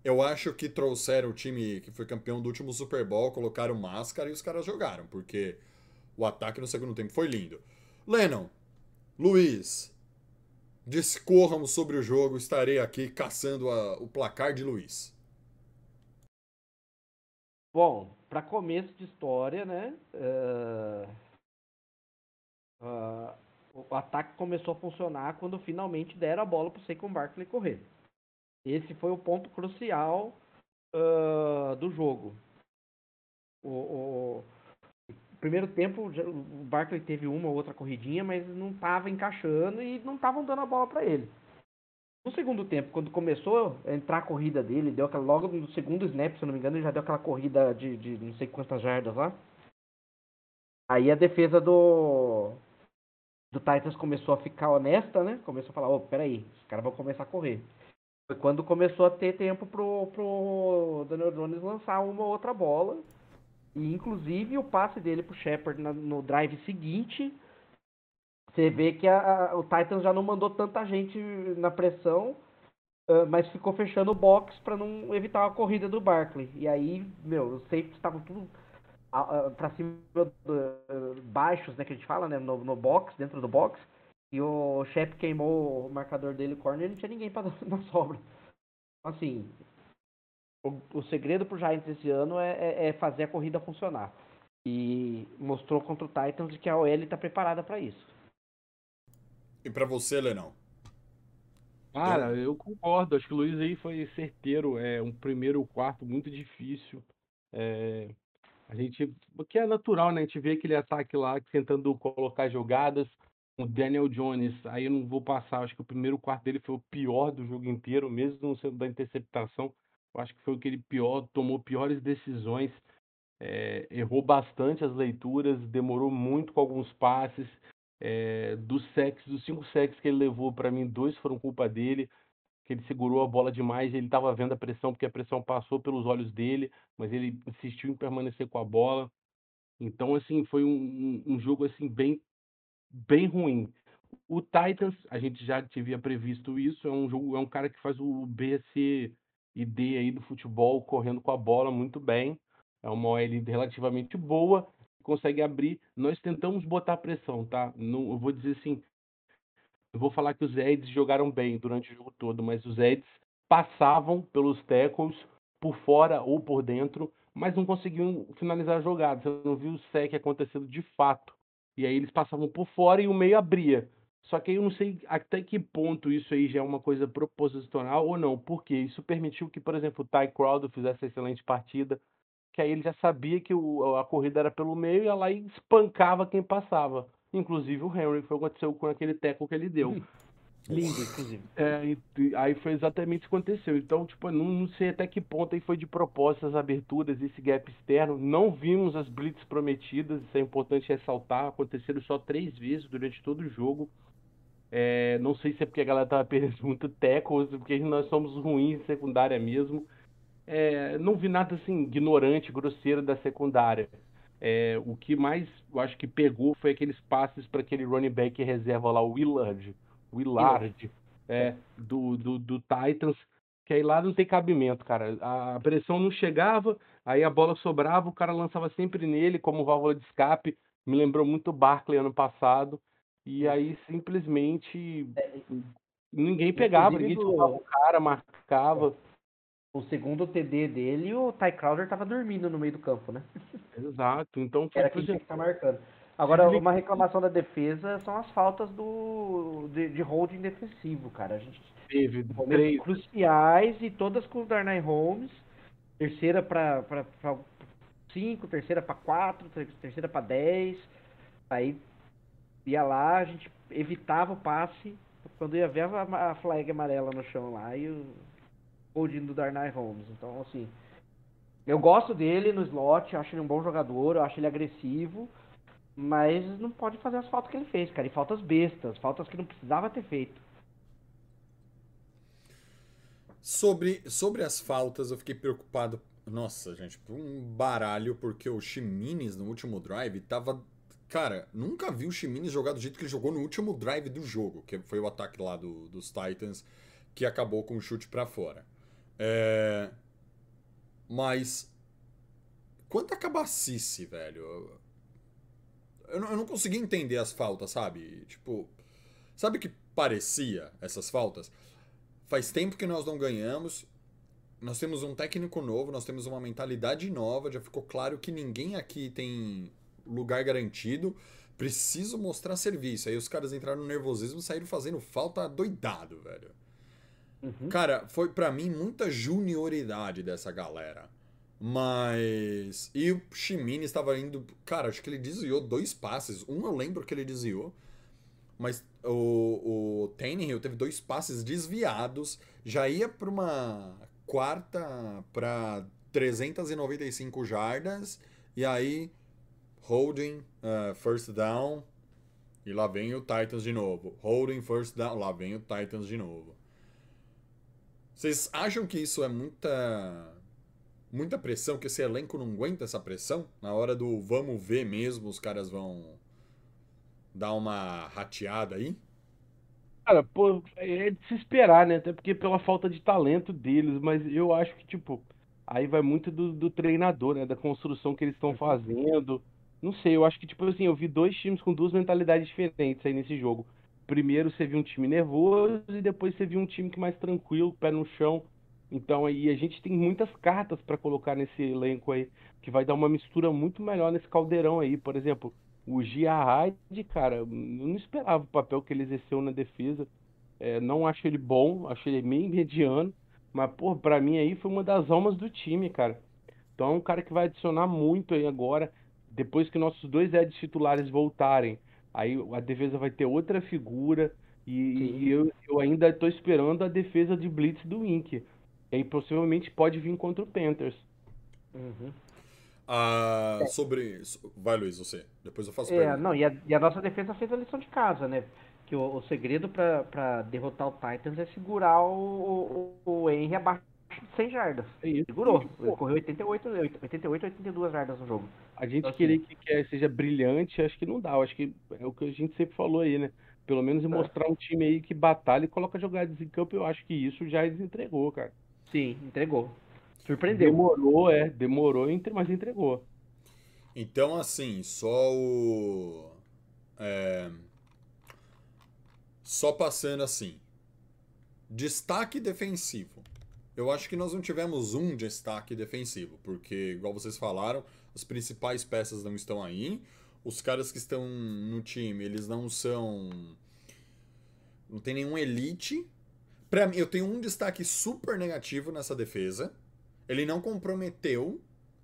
eu acho que trouxeram o time que foi campeão do último Super Bowl, colocaram máscara e os caras jogaram, porque o ataque no segundo tempo foi lindo. Lennon, Luiz, discorram sobre o jogo, estarei aqui caçando a- o placar de Luiz. Bom, para começo de história, né? eh, ah, o ataque começou a funcionar quando finalmente deram a bola para o Saquon Barkley correr. Esse foi o ponto crucial ah, do jogo. O, o- o primeiro tempo, o Barkley teve uma ou outra corridinha, mas não estava encaixando e não estavam dando a bola para ele. No segundo tempo, quando começou a entrar a corrida dele, deu aquela, logo no segundo snap, se não me engano, ele já deu aquela corrida de, de não sei quantas jardas lá. Aí a defesa do do Titans começou a ficar honesta, né? Começou a falar, ô, peraí, os caras vão começar a correr. Foi quando começou a ter tempo pro, pro Daniel Jones lançar uma ou outra bola. E inclusive o passe dele pro Shepard no drive seguinte, você vê que a- o Titans já não mandou tanta gente na pressão, ah, mas ficou fechando o box para não evitar a corrida do Barkley. E aí, meu, os safeties estavam tudo ah, pra cima, ah, baixos, né, que a gente fala, né, no, no box, dentro do box. E o Shep queimou o marcador dele, o corner, e não tinha ninguém para <laughs> dar na sobra. Assim, o, o segredo pro Giants esse ano é, é- é fazer a corrida funcionar. E mostrou contra o Titans que a OL está preparada para isso. E pra você, Lenão? Cara, eu concordo. Acho que o Luiz aí foi certeiro. É um primeiro quarto muito difícil. É, a gente, o que é natural, né? A gente vê aquele ataque lá tentando colocar jogadas. O Daniel Jones, aí eu não vou passar. Acho que o primeiro quarto dele foi o pior do jogo inteiro, mesmo não sendo da interceptação. Eu acho que foi aquele pior, tomou piores decisões. é, errou bastante as leituras, demorou muito com alguns passes. É, dos sacks, dos cinco sacks que ele levou, para mim, dois foram culpa dele, que ele segurou a bola demais, ele estava vendo a pressão, porque a pressão passou pelos olhos dele, mas ele insistiu em permanecer com a bola. Então, assim, foi um, um- jogo assim bem, bem ruim. O Titans, a gente já tinha previsto isso, é um jogo, é um cara que faz o B, C e D aí do futebol, correndo com a bola muito bem. É uma OL relativamente boa, consegue abrir. Nós tentamos botar pressão, tá? Não, eu vou dizer assim, eu vou falar que os Eds jogaram bem durante o jogo todo, mas os Eds passavam pelos tackles por fora ou por dentro, mas não conseguiam finalizar a jogada. Você não viu o sec acontecendo de fato. E aí eles passavam por fora e o meio abria. Só que aí eu não sei até que ponto isso aí já é uma coisa proposicional ou não, porque isso permitiu que, por exemplo, o Ty Crowder fizesse excelente partida, que aí ele já sabia que o, a corrida era pelo meio e ia lá e espancava quem passava. Inclusive o Henry, foi o que aconteceu com aquele teco que ele deu. Lindo, inclusive. É, aí foi exatamente isso que aconteceu. Então, tipo, eu não, não sei até que ponto aí foi de propósito as aberturas, esse gap externo. Não vimos as blitz prometidas, isso é importante ressaltar. Aconteceram só três vezes durante todo o jogo. É, não sei se é porque a galera tava perdendo muito teco, ou se é porque nós somos ruins em secundária mesmo. É, não vi nada assim ignorante, grosseiro da secundária. É, o que mais eu acho que pegou foi aqueles passes para aquele running back reserva lá, o Willard. Willard, é, do, do, do Titans, que aí lá não tem cabimento, cara. A pressão não chegava, aí a bola sobrava, o cara lançava sempre nele como válvula de escape. Me lembrou muito o Barkley ano passado. E aí simplesmente ninguém pegava, ninguém soltava o cara, marcava. O segundo TD dele, o Ty Crowder tava dormindo no meio do campo, né? Exato. Então, Era tipo, quem tinha que estar marcando. Agora, uma reclamação da defesa são as faltas do de, de holding defensivo, cara. A gente teve três. cruciais e todas com o Darnay Holmes. Terceira pra cinco, terceira pra quatro, ter- terceira pra dez. Aí ia lá, a gente evitava o passe. Quando ia ver a, a flag amarela no chão lá e o holding do Darnay Holmes. Então, assim, eu gosto dele no slot, acho ele um bom jogador, acho ele agressivo. Mas não pode fazer as faltas que ele fez, cara. E faltas bestas, faltas que não precisava ter feito. Sobre, sobre as faltas, eu fiquei preocupado. Nossa, gente, por um baralho, porque o Ximenes no último drive tava. Cara, nunca vi o Ximenes jogar do jeito que ele jogou no último drive do jogo, que foi o ataque lá do- dos Titans, que acabou com o chute pra fora. É... Mas. Quanta cabacice, velho. Eu não, eu não consegui entender as faltas, sabe? Tipo. Sabe o que parecia essas faltas? Faz tempo que nós não ganhamos. Nós temos um técnico novo, nós temos uma mentalidade nova. Já ficou claro que ninguém aqui tem lugar garantido. Preciso mostrar serviço. Aí os caras entraram no nervosismo e saíram fazendo falta doidado, velho. Cara, foi pra mim muita junioridade dessa galera. Mas. E o Shimini estava indo. Cara, acho que ele desviou dois passes. Um eu lembro que ele desviou. Mas o, o Tannehill teve dois passes desviados. Já ia pra uma quarta pra 395 jardas. E aí, holding, uh, first down. E lá vem o Titans de novo. Holding, first down. Lá vem o Titans de novo. Vocês acham que isso é muita muita pressão, que esse elenco não aguenta essa pressão? Na hora do vamos ver mesmo, os caras vão dar uma rateada aí? Cara, pô, é de se esperar, né? Até porque pela falta de talento deles, mas eu acho que, tipo, aí vai muito do, do treinador, né? Da construção que eles estão fazendo. Não sei, eu acho que, tipo assim, eu vi dois times com duas mentalidades diferentes aí nesse jogo. Primeiro você viu um time nervoso e depois você viu um time que mais tranquilo, pé no chão. Então aí a gente tem muitas cartas pra colocar nesse elenco aí, que vai dar uma mistura muito melhor nesse caldeirão aí. Por exemplo, o Gia Hyde, cara, eu não esperava o papel que ele exerceu na defesa. É, não acho ele bom, acho ele meio mediano. Mas, pô, pra mim aí foi uma das almas do time, cara. Então é um cara que vai adicionar muito aí agora. Depois que nossos dois Eds titulares voltarem, aí a defesa vai ter outra figura. E, e eu, eu ainda tô esperando a defesa de Blitz do Inc. E aí possivelmente pode vir contra o Panthers. Ah, sobre. Vai, Luiz, você. Depois eu faço É, pergunta. não, e a, e a nossa defesa fez a lição de casa, né? Que o, o segredo pra, pra derrotar o Titans é segurar o, o, o Henry abaixo 100 jardas. É isso. Segurou. Ele correu 88, 88, 82 jardas no jogo. A gente Assim. querer que, que seja brilhante, acho que não dá. Eu acho que é o que a gente sempre falou aí, né? Pelo menos mostrar um time aí que batalha e coloca jogadas em campo, eu acho que isso já entregou, cara. Sim, entregou. Surpreendeu. Demorou, é, demorou, mas entregou. Então, assim, só o. é, só passando assim. Destaque defensivo. Eu acho que nós não tivemos um destaque defensivo, porque, igual vocês falaram, as principais peças não estão aí. Os caras que estão no time, eles não são. Não tem nenhum elite. Pra mim, eu tenho um destaque super negativo nessa defesa. Ele não comprometeu,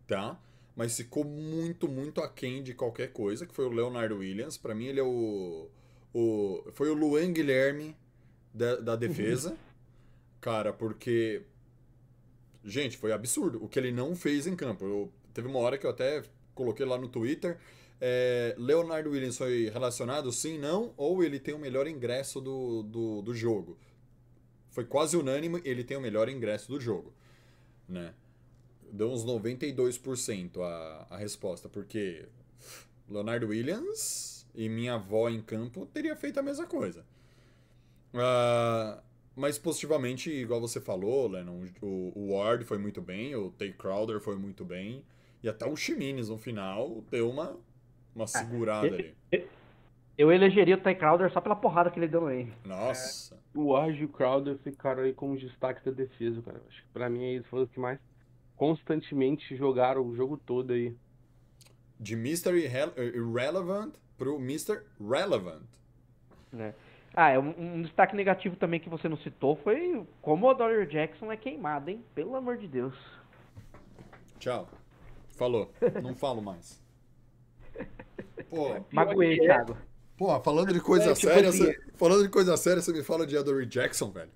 tá? Mas ficou muito, muito aquém de qualquer coisa, que foi o Leonardo Williams. Pra mim, ele é o. o foi o Luan Guilherme da, da defesa. Cara, porque. Gente, foi absurdo o que ele não fez em campo. Eu, teve uma hora que eu até coloquei lá no Twitter. é, Leonardo Williams foi relacionado sim, não, ou ele tem o melhor ingresso do, do, do jogo. Foi quase unânime, ele tem o melhor ingresso do jogo. Né? Deu uns 92% a, a resposta, porque Leonardo Williams e minha avó em campo teria feito a mesma coisa. Ah, mas positivamente, igual você falou, Lennon, o, o Ward foi muito bem, o Tay Crowder foi muito bem, e até o Chimines no final deu uma, uma segurada ele- ali. Eu elegeria o Ty Crowder só pela porrada que ele deu Henry. Nossa. O Ward e o Crowder ficaram aí como destaque da defesa, cara. Acho que pra mim eles foram os que mais constantemente jogaram o jogo todo aí. De Mr. Irre- Irrelevant pro Mr. Relevant. né? Ah, é um, um destaque negativo também que você não citou foi como o Dorian Jackson é queimado, hein? Pelo amor de Deus. Tchau. Falou. Não falo mais. Pô, Magoei, Thiago. porra, falando de coisa É, tipo séria, assim, você- falando de coisa séria, você me fala de Adoree Jackson, velho.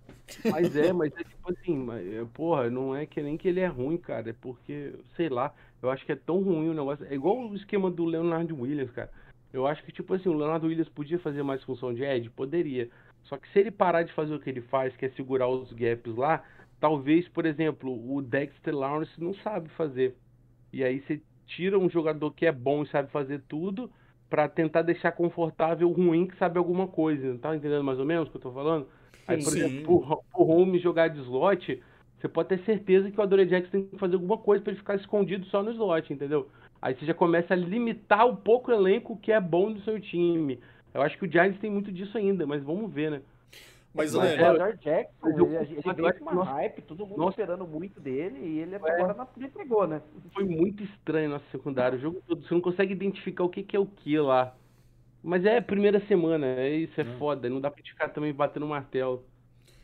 Mas é, mas é tipo assim, mas, é, porra, não é que nem que ele é ruim, cara. É porque, sei lá, eu acho que é tão ruim o negócio. É igual o esquema do Leonardo Williams, cara. Eu acho que, tipo assim, o Leonardo Williams podia fazer mais função de Ed? Poderia. Só que se ele parar de fazer o que ele faz, que é segurar os gaps lá, talvez, por exemplo, o Dexter Lawrence não sabe fazer. E aí você tira um jogador que é bom e sabe fazer tudo pra tentar deixar confortável o ruim que sabe alguma coisa. Tá entendendo mais ou menos o que eu tô falando? Aí, por Sim. exemplo, pro, pro home jogar de slot, você pode ter certeza que o Adore Jackson tem que fazer alguma coisa pra ele ficar escondido só no slot, entendeu? Aí você já começa a limitar um pouco o elenco que é bom do seu time. Eu acho que o Giants tem muito disso ainda, mas vamos ver, né? Mas, Mas Leno, o Dorian Jackson, ele, ele uma nossa- hype, todo mundo nossa- esperando muito dele e ele É. agora na, ele entregou, né? Foi muito estranho nosso secundário. O jogo todo, você não consegue identificar o que, que é o que lá. Mas é primeira semana, é isso, é foda. Não dá pra gente ficar também batendo martelo.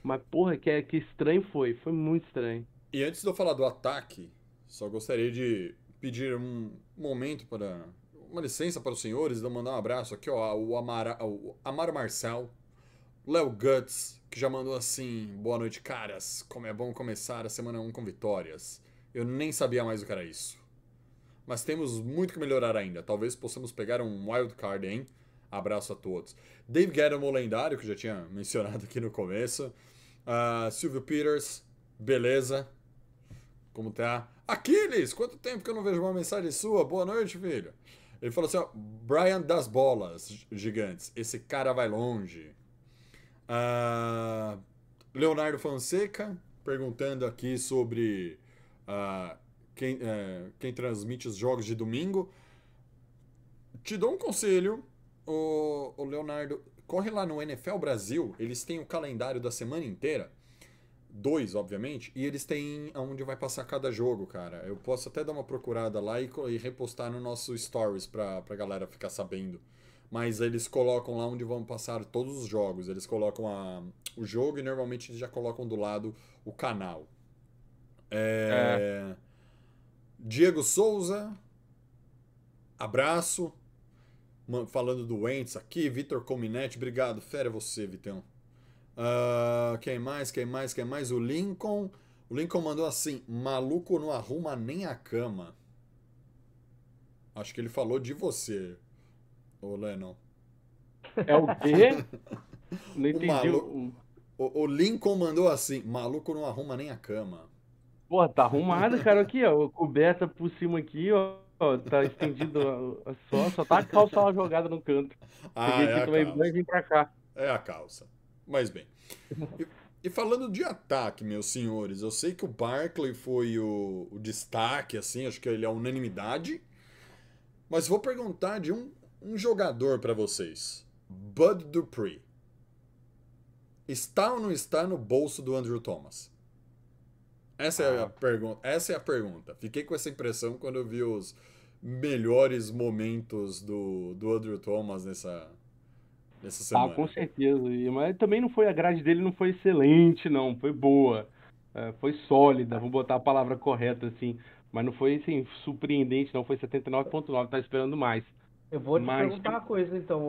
Mas, porra, que, é- que estranho foi. Foi muito estranho. E antes de eu falar do ataque, só gostaria de pedir um momento para. Uma licença para os senhores, eu mandar um abraço aqui, ó, o Amara, o Amaro Léo Guts, que já mandou assim: boa noite, caras. Como é bom começar a semana 1 com vitórias. Eu nem sabia mais o que era isso. Mas temos muito que melhorar ainda. Talvez possamos pegar um wild card, hein? Abraço a todos. Dave Guerra, o lendário, que já tinha mencionado aqui no começo. Ah, Silvio Peters, beleza? Como tá? Aquiles, quanto tempo que eu não vejo uma mensagem sua? Boa noite, filho. Ele falou assim, ó, Brian das bolas gigantes. Esse cara vai longe. Ah, Leonardo Fonseca perguntando aqui sobre ah, quem, eh, quem transmite os jogos de domingo. Te dou um conselho, o, o Leonardo. Corre lá no NFL Brasil, eles têm o calendário da semana inteira. Dois, obviamente, e eles têm aonde vai passar cada jogo, cara. Eu posso até dar uma procurada lá e, e repostar no nosso stories pra, pra galera ficar sabendo. Mas eles colocam lá onde vão passar todos os jogos. Eles colocam a, o jogo e normalmente eles já colocam do lado o canal. É, Diego Souza, abraço. Falando do Wentz aqui, Vitor Cominetti, obrigado. Fera você, Vitão. Ah, quem mais? Quem mais? Quem mais? O Lincoln. O Lincoln mandou assim: maluco não arruma nem a cama. Acho que ele falou de você, ô Lennon. É o quê? <laughs> Não entendi. o- O, o Lincoln mandou assim: maluco não arruma nem a cama. Pô, tá arrumado, cara, aqui, ó. Coberta por cima aqui, ó. ó, Tá estendido ó, só, só tá a calça lá jogada no canto. <laughs> Ah, Peguei é aqui a calça. banho e vim pra cá. É a calça. Mas bem. E, E falando de ataque, meus senhores, eu sei que o Barkley foi o, o destaque, assim, acho que ele é a unanimidade. Mas vou perguntar de um, um jogador para vocês. Bud Dupree. Está ou não está no bolso do Andrew Thomas? Essa é a Ah. pergunta. Essa é a pergunta. Fiquei com essa impressão quando eu vi os melhores momentos do, do Andrew Thomas nessa, nessa Ah, semana. com certeza. E- Mas também não foi, a grade dele não foi excelente, não. Foi boa. É, foi sólida, vou botar a palavra correta, assim. Mas não foi, assim, surpreendente, não. Foi 79.9, tá esperando mais. Eu vou te Mas- perguntar uma coisa, então.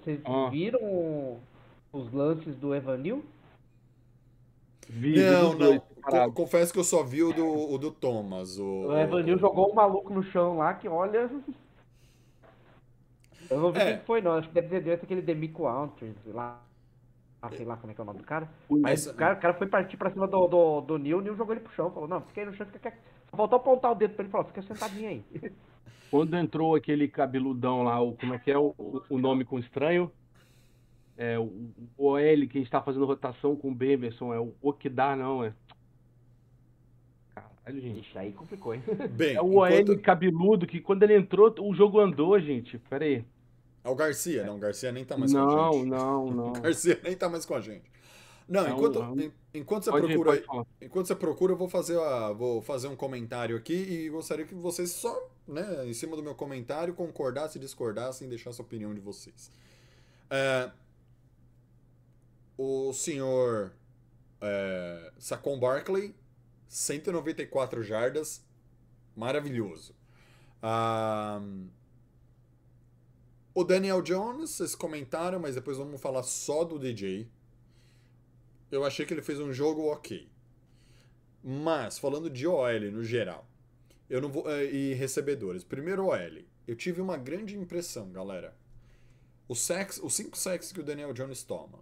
Vocês Ah. viram os lances do Evanil? Vi Não, não. Separados. confesso que eu só vi o do, o do Thomas. O, O Evanil jogou um maluco no chão lá que olha. Eu não vi É. quem foi, não. Acho que deve ter dentro aquele Demico Alters lá. Ah, sei lá como é que é o nome do cara. Mas o cara, o cara foi partir pra cima do, do, do Nil, o Nil jogou ele pro chão. Falou, não, fica aí no chão, fica. Só Voltou a apontar o dedo pra ele e falou, fica sentadinho aí. <laughs> Quando entrou aquele cabeludão lá, o, como é que é o, o- nome com estranho? É, o, o OL que a gente tá fazendo rotação com o Bemerson, é o Okidá, não, é. Caralho, gente. Ixi, aí complicou, hein? Bem, É o OL enquanto- cabeludo que quando ele entrou, o jogo andou, gente. Pera aí. É o Garcia, não. O Garcia nem tá mais com a Não, gente. não, <laughs> não. O Garcia nem tá mais com a gente. Não, É enquanto, é en- enquanto você Pode, procura enquanto você procura, eu vou fazer, a, vou fazer um comentário aqui e gostaria que vocês só, né, em cima do meu comentário, concordassem e discordassem e deixassem a opinião de vocês. É, o senhor é, Saquon Barkley, 194 jardas, maravilhoso. Ah, o Daniel Jones, vocês comentaram, mas depois vamos falar só do DJ. Eu achei que ele fez um jogo ok. Mas, falando de OL no geral, eu não vou. eh, E recebedores. Primeiro OL. Eu tive uma grande impressão, galera. Os, sacks, os cinco sacks que o Daniel Jones toma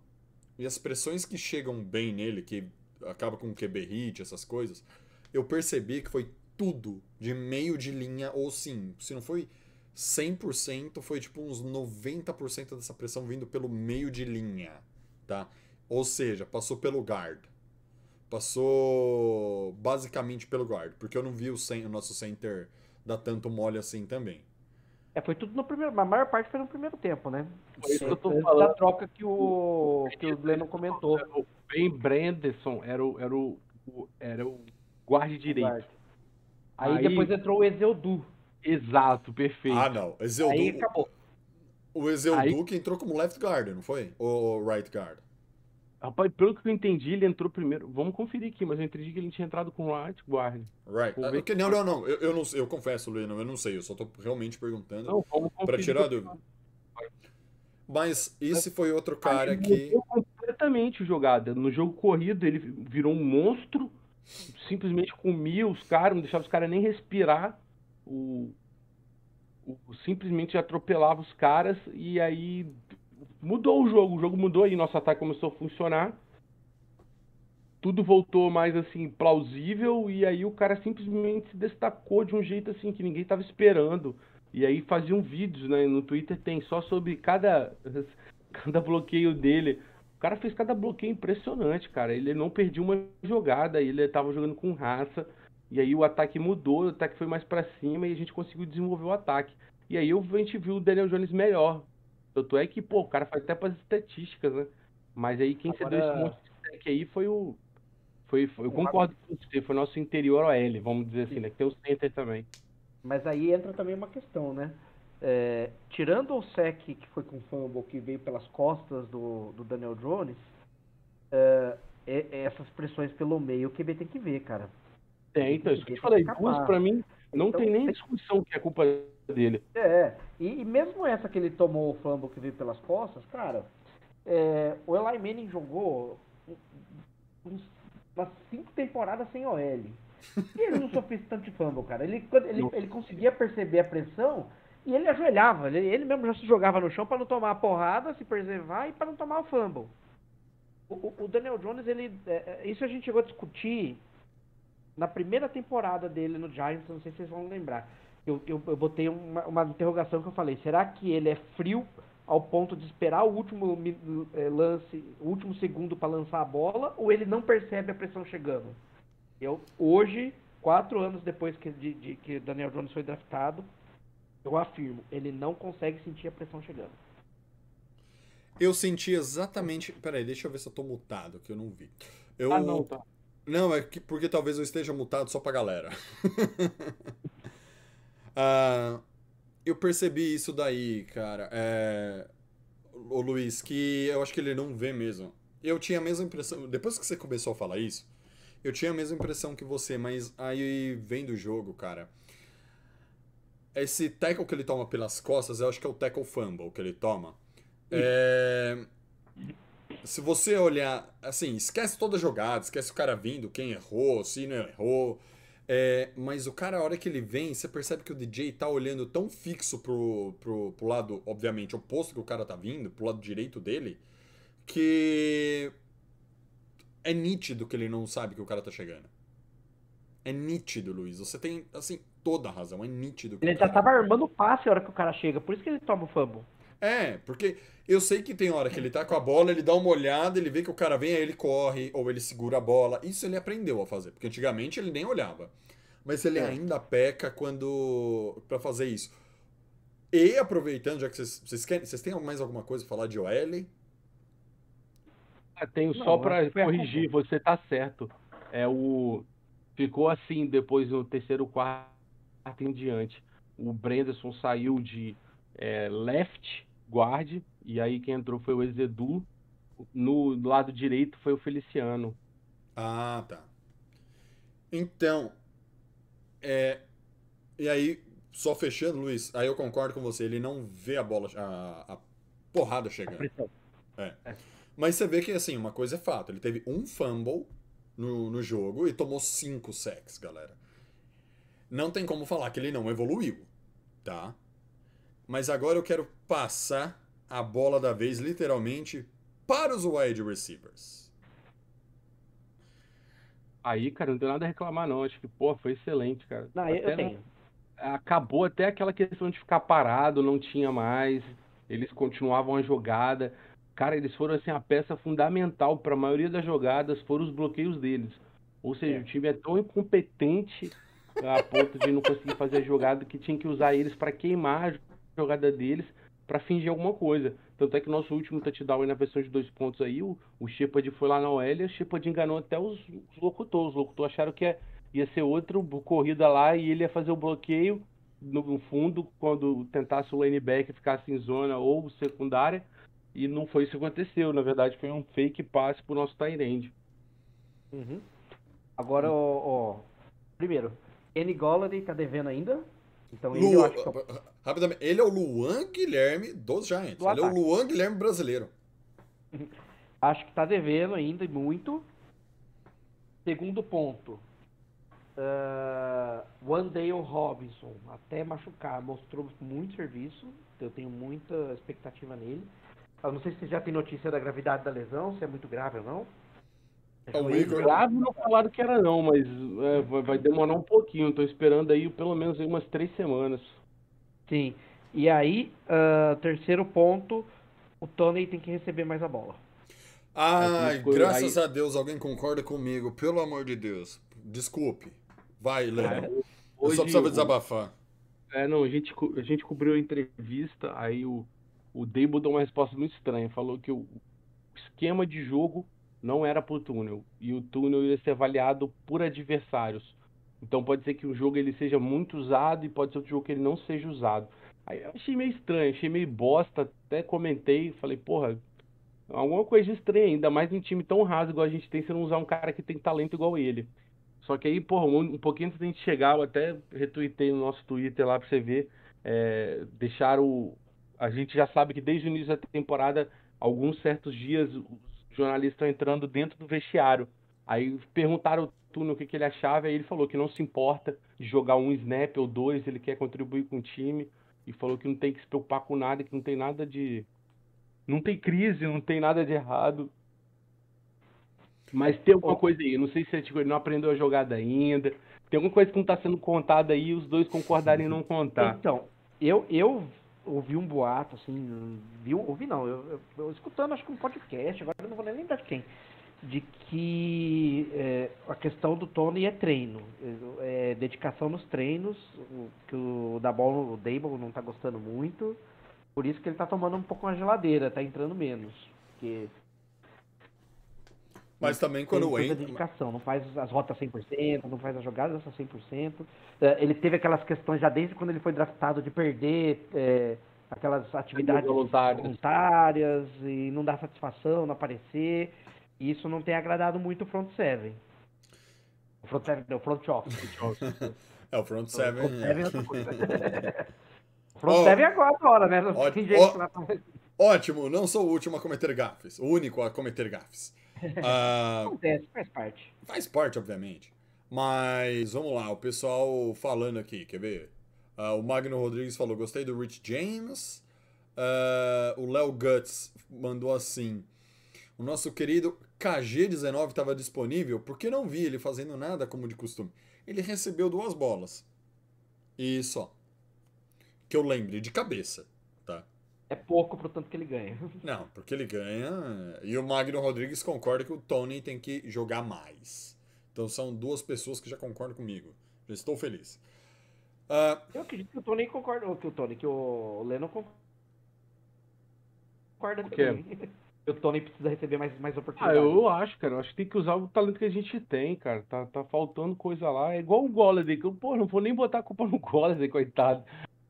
e as pressões que chegam bem nele, que acaba com o QB hit, essas coisas, eu percebi que foi tudo de meio de linha, ou sim, se não foi 100%, foi tipo uns 90% dessa pressão vindo pelo meio de linha, tá? Ou seja, passou pelo guard. Passou basicamente pelo guard, porque eu não vi o, o nosso center dar tanto mole assim também. É, foi tudo no primeiro, a maior parte foi no primeiro tempo, né? Foi isso que eu tô falando. da troca que o, que o Lennon comentou. O Ben Branderson era o, era o, o- era o guarde direito. Aí, Aí- depois entrou o Ezeudu. Exato, perfeito. Ah, não. Aí acabou. o Ezeudu Aí- que entrou como left guard, não foi? Ou right guard? Rapaz, pelo que eu entendi, ele entrou primeiro. Vamos conferir aqui, mas eu entendi que ele tinha entrado com right guard. Right. Vou Ah, ver ok, Não, não, não. Eu, eu não eu confesso, Luiz, eu não sei. Eu só tô realmente perguntando. Não, vamos. Pra tirar a dúvida. Mas esse foi outro cara Aí que. completamente o jogada. No jogo corrido, ele virou um monstro, simplesmente comia os caras, não deixava os caras nem respirar. O, o- simplesmente atropelava os caras e aí mudou o jogo. O jogo mudou e nosso ataque começou a funcionar. Tudo voltou mais assim plausível e aí o cara simplesmente se destacou de um jeito assim que ninguém estava esperando. E aí faziam vídeos, né? No Twitter tem só sobre cada <laughs> cada bloqueio dele. O cara fez cada bloqueio impressionante, cara. Ele não perdia uma jogada, ele tava jogando com raça. E aí o ataque mudou, o ataque foi mais pra cima e a gente conseguiu desenvolver o ataque. E aí a gente viu o Daniel Jones melhor. Tanto é que, pô, o cara faz até para estatísticas, né? Mas aí quem Agora- cedeu esse monte de stack aí foi o. Foi, foi- eu concordo com você, foi nosso interior OL, vamos dizer assim, né? Que tem o center também. Mas aí entra também uma questão, né? É, tirando o sec que foi com fumble, que veio pelas costas do, do Daniel Jones, é, é- é essas pressões pelo meio o QB tem que ver, cara. É, então, isso que eu te falei, duas pra mim, não Então, tem nem discussão que é culpa dele. É, e, e mesmo essa que ele tomou o fumble que veio pelas costas, cara, é, o Eli Manning jogou umas cinco temporadas sem OL. E ele não <laughs> sofreu tanto de fumble, cara. Ele, ele, ele conseguia perceber a pressão e ele ajoelhava. Ele, ele mesmo já se jogava no chão para não tomar a porrada, se preservar e para não tomar o fumble. O, o- o Daniel Jones, ele, é, é, isso a gente chegou a discutir na primeira temporada dele no Giants, não sei se vocês vão lembrar. Eu, eu, eu botei uma, uma interrogação que eu falei, será que ele é frio ao ponto de esperar o último eh, lance, o último segundo para lançar a bola, ou ele não percebe a pressão chegando? Eu hoje, quatro anos depois que, de, de que Daniel Jones foi draftado, eu afirmo, ele não consegue sentir a pressão chegando. Eu senti exatamente. Peraí, deixa eu ver se eu tô mutado, que eu não vi. Eu... Ah, não, tá. Não, é que, porque talvez eu esteja mutado só pra galera. <laughs> Ah, eu percebi isso daí, cara. É... Ô Luiz, que eu acho que ele não vê mesmo. Eu tinha a mesma impressão. Depois que você começou a falar isso, eu tinha a mesma impressão que você, mas aí vem do jogo, cara. Esse tackle que ele toma pelas costas, eu acho que é o tackle fumble que ele toma. É... Se você olhar, assim, esquece toda a jogada, esquece o cara vindo, quem errou, se não errou. É, mas o cara, a hora que ele vem, você percebe que o DJ tá olhando tão fixo pro, pro, pro lado, obviamente, oposto que o cara tá vindo, pro lado direito dele, que é nítido que ele não sabe que o cara tá chegando. É nítido, Luiz. Você tem, assim, toda a razão. É nítido. que Ele já tava armando o passe a hora que o cara chega, por isso que ele toma o fumble. É, porque eu sei que tem hora que ele tá com a bola, ele dá uma olhada, ele vê que o cara vem, aí ele corre, ou ele segura a bola. Isso ele aprendeu a fazer, porque antigamente ele nem olhava. Mas ele É. ainda peca quando. pra fazer isso. E aproveitando, já que vocês, vocês querem. Vocês têm mais alguma coisa pra falar de OL? Ah, tenho Não, só acho pra que foi a corrigir, você tá certo. É o. Ficou assim depois no terceiro quarto em diante. O Brenderson saiu de é, left guard, e aí quem entrou foi o Ezedu. No lado direito foi o Feliciano. Ah, tá. Então. É. E aí, só fechando, Luiz, aí eu concordo com você, ele não vê a bola, a, a porrada chegando. Pressão. Mas você vê que, assim, uma coisa é fato. Ele teve um fumble no, no jogo e tomou cinco sacks, galera. Não tem como falar que ele não evoluiu, tá? Mas agora eu quero passar a bola da vez, literalmente, para os wide receivers. Aí, cara, não tem nada a reclamar, não. Acho que, pô, foi excelente, cara. Não, eu, Até eu tenho. acabou até aquela questão de ficar parado, não tinha mais. Eles continuavam a jogada. Cara, eles foram assim a peça fundamental para a maioria das jogadas foram os bloqueios deles. Ou seja, É. o time é tão incompetente a ponto de não conseguir fazer a jogada que tinha que usar eles para queimar a jogada deles para fingir alguma coisa. Tanto é que nosso último touchdown aí na versão de dois pontos aí, o, o Shepard foi lá na OL e o Shepard enganou até os, os locutores. Os locutores acharam que ia, ia ser outra corrida lá e ele ia fazer o bloqueio no, no fundo quando tentasse o laneback ficasse em zona ou secundária. E não foi isso que aconteceu. Na verdade, foi um fake passe pro nosso end. Uhum. Agora, ó, ó, primeiro, Kenny Golladay tá devendo ainda. Então ele eu Lu- acho que é <laughs> Rapidamente, ele é o Luan Guilherme dos Giants. Do ele é o ataque. Luan Guilherme brasileiro. <laughs> Acho que tá devendo ainda e muito. Segundo ponto. Uh, Wandale Robinson, até machucar, mostrou muito serviço. Eu tenho muita expectativa nele. Eu não sei se você já tem notícia da gravidade da lesão, se é muito grave ou não. É o Igor- Grave não falaram que era não, mas é, vai, vai demorar um pouquinho. Tô esperando aí pelo menos aí umas três semanas. Sim. E aí, ah, terceiro ponto, o Tony tem que receber mais a bola. Ai, graças aí- a Deus alguém concorda comigo, pelo amor de Deus. Desculpe. Vai, Léo. Eu Hoje, só precisava desabafar. É, não, a gente, a gente cobriu a entrevista, aí o, o Dable deu uma resposta muito estranha. Falou que o esquema de jogo não era pro túnel, e o túnel ia ser avaliado por adversários. Então pode ser que o jogo ele seja muito usado e pode ser outro jogo que ele não seja usado. Aí eu achei meio estranho, achei meio bosta, até comentei, falei, porra, alguma coisa estranha, ainda mais num time tão raso igual a gente tem, você não usar um cara que tem talento igual ele. Só que aí, porra, um, um pouquinho antes da gente chegar, eu até retuitei no nosso Twitter lá pra você ver. É, deixaram. A gente já sabe que desde o início da temporada, alguns certos dias, os jornalistas estão entrando dentro do vestiário. Aí perguntaram ao Túnel o que, que ele achava, e ele falou que não se importa de jogar um snap ou dois, ele quer contribuir com o time. E falou que não tem que se preocupar com nada, que não tem nada de. Não tem crise, não tem nada de errado. Mas tem alguma coisa aí, não sei se tipo, ele não aprendeu a jogada ainda. Tem alguma coisa que não está sendo contada aí os dois concordarem em não contar. Então, eu, eu ouvi um boato, assim, viu, ouvi não, eu, eu, eu escutando acho que um podcast, agora eu não vou nem lembrar de quem, de que é, a questão do Tony é treino, é, é dedicação nos treinos, que o da o Dable não tá gostando muito, por isso que ele tá tomando um pouco uma geladeira, tá entrando menos, porque mas também quando tem entra. dedicação, não faz as rotas 100%, não faz as jogadas a 100%. É, ele teve aquelas questões já desde quando ele foi draftado de perder é, aquelas atividades Voluntárias. voluntárias e não dar satisfação, não aparecer. E isso não tem agradado muito o front seven. O front seven, não, o front office. <laughs> É, o front O seven. front é. seven é outra coisa. O <laughs> front Ó, seven é agora, agora, né? Não ó, tem ó. lá Ótimo, não sou o último a cometer gafes. O único a cometer gafes. Ah, Acontece, faz parte. faz parte, obviamente. Mas vamos lá, o pessoal falando aqui, quer ver? Ah, o Magno Rodrigues falou: gostei do Rich James. Ah, o Léo Guts mandou assim: o nosso querido KG19 estava disponível porque não vi ele fazendo nada como de costume. Ele recebeu duas bolas. E só. Que eu lembre de cabeça? É pouco pro tanto que ele ganha. <laughs> Não, porque ele ganha. E o Magno Rodrigues concorda que o Tony tem que jogar mais. Então são duas pessoas que já concordam comigo. Já estou feliz. Ah, Eu acredito que o Tony concorda, ou que o Tony, que o Lennon concorda O quê? também. Que <laughs> o Tony precisa receber mais, mais Ah, oportunidades. eu acho, cara. Eu acho que tem que usar o talento que a gente tem, cara. Tá, tá faltando coisa lá. É igual o Golladay, pô, não vou nem botar a culpa no Golladay, coitado.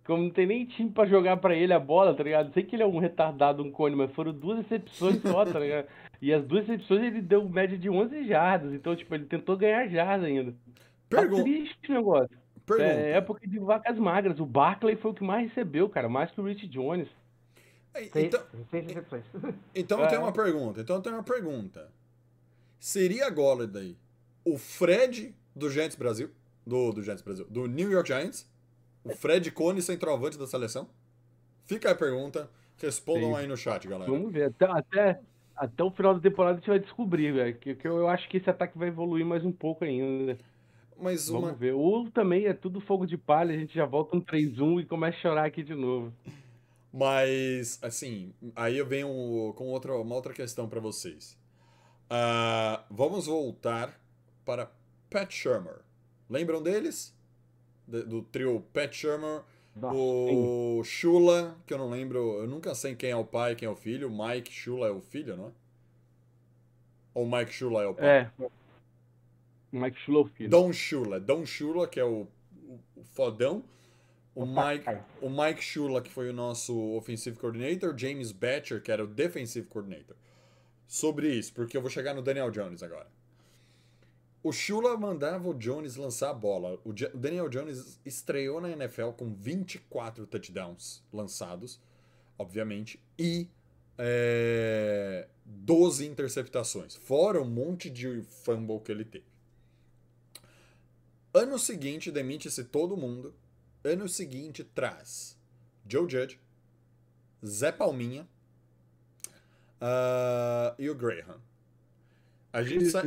Como não tem nem time pra jogar pra ele a bola, tá ligado? Sei que ele é um retardado, um cone, mas foram duas recepções só, tá ligado? E as duas recepções ele deu média de 11 jardas. Então, tipo, ele tentou ganhar jardas ainda. Tá pergun triste o negócio. pergunta. É época de vacas magras. O Barkley foi o que mais recebeu, cara. Mais que o Rich Jones. Seis, Então, <laughs> então eu tenho É. uma pergunta. Então eu tenho uma pergunta. Seria Golladay o Fred do Giants Brasil? Do, do Giants Brasil. Do New York Giants? O Fred Cone, centroavante da seleção? Fica a pergunta. Respondam Sim. aí no chat, galera. Vamos ver. Até, até, até o final da temporada a gente vai descobrir, velho. Que, que eu, eu acho que esse ataque vai evoluir mais um pouco ainda. Mas Vamos uma, ver. Ou também é tudo fogo de palha, a gente já volta um 3-1 e começa a chorar aqui de novo. Mas, assim, aí eu venho com outra, uma outra questão para vocês. Ah, vamos voltar para Pat Shermer. Lembram deles? Do trio Pat Shermer, Nossa, o Shula, que eu não lembro, eu nunca sei quem é o pai e quem é o filho. Mike Shula é o filho, não é? Ou Mike Shula é o pai? É. Mike Shula, filho. Don Shula. Don Shula, que é o, o- o fodão. O O Mike, o Mike Shula, que foi o nosso offensive coordinator. James Batcher, que era o defensive coordinator. Sobre isso, porque eu vou chegar no Daniel Jones agora. O Shula mandava o Jones lançar a bola. O Daniel Jones estreou na NFL com 24 touchdowns lançados, obviamente, e é, 12 interceptações, fora um monte de fumble que ele teve. Ano seguinte, demite-se todo mundo. Ano seguinte, traz Joe Judge, Zé Palminha ah, e o Graham. A gente sa...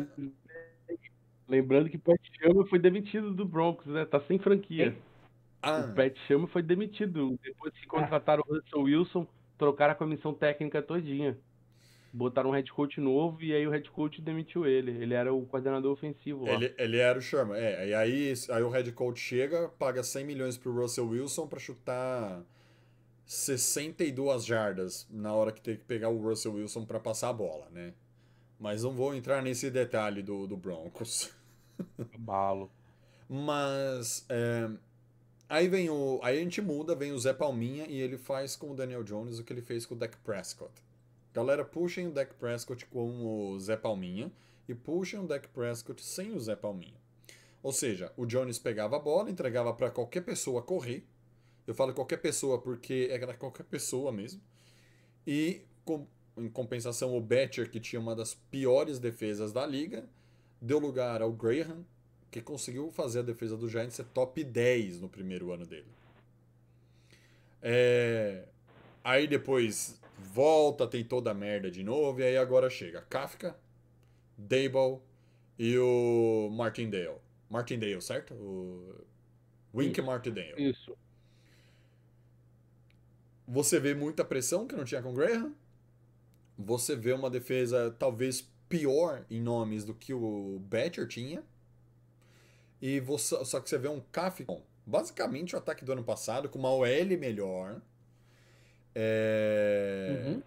Lembrando que o Pat Chama foi demitido do Broncos, né? Tá sem franquia. Ah, O Pat Chama foi demitido. Depois que contrataram o Russell Wilson, trocaram a comissão técnica todinha. Botaram um head coach novo e aí o head coach demitiu ele. Ele era o coordenador ofensivo lá. ele, ele era o Sherman. É, e aí, aí o head coach chega, paga 100 milhões pro Russell Wilson pra chutar 62 jardas na hora que tem que pegar o Russell Wilson pra passar a bola, né? Mas não vou entrar nesse detalhe do, do Broncos. Balo. Mas é, aí vem o. Aí a gente muda, vem o Zé Palminha e ele faz com o Daniel Jones o que ele fez com o Dak Prescott. Galera, puxem o Dak Prescott com o Zé Palminha e puxem o Dak Prescott sem o Zé Palminha. Ou seja, o Jones pegava a bola, entregava para qualquer pessoa correr. Eu falo qualquer pessoa porque era qualquer pessoa mesmo. E com- em compensação, o Betcher, que tinha uma das piores defesas da liga, deu lugar ao Graham, que conseguiu fazer a defesa do Giants ser top 10 no primeiro ano dele. É, Aí depois volta, tem toda a merda de novo, e aí agora chega Kafka, Dable e o Martindale. Martindale, certo? O Wink Isso. Martindale. Isso. Você vê muita pressão que não tinha com o Graham. Você vê uma defesa talvez pior em nomes do que o Betcher tinha. E você, só que você vê um CAF, basicamente o ataque do ano passado, com uma OL melhor. É... Uhum.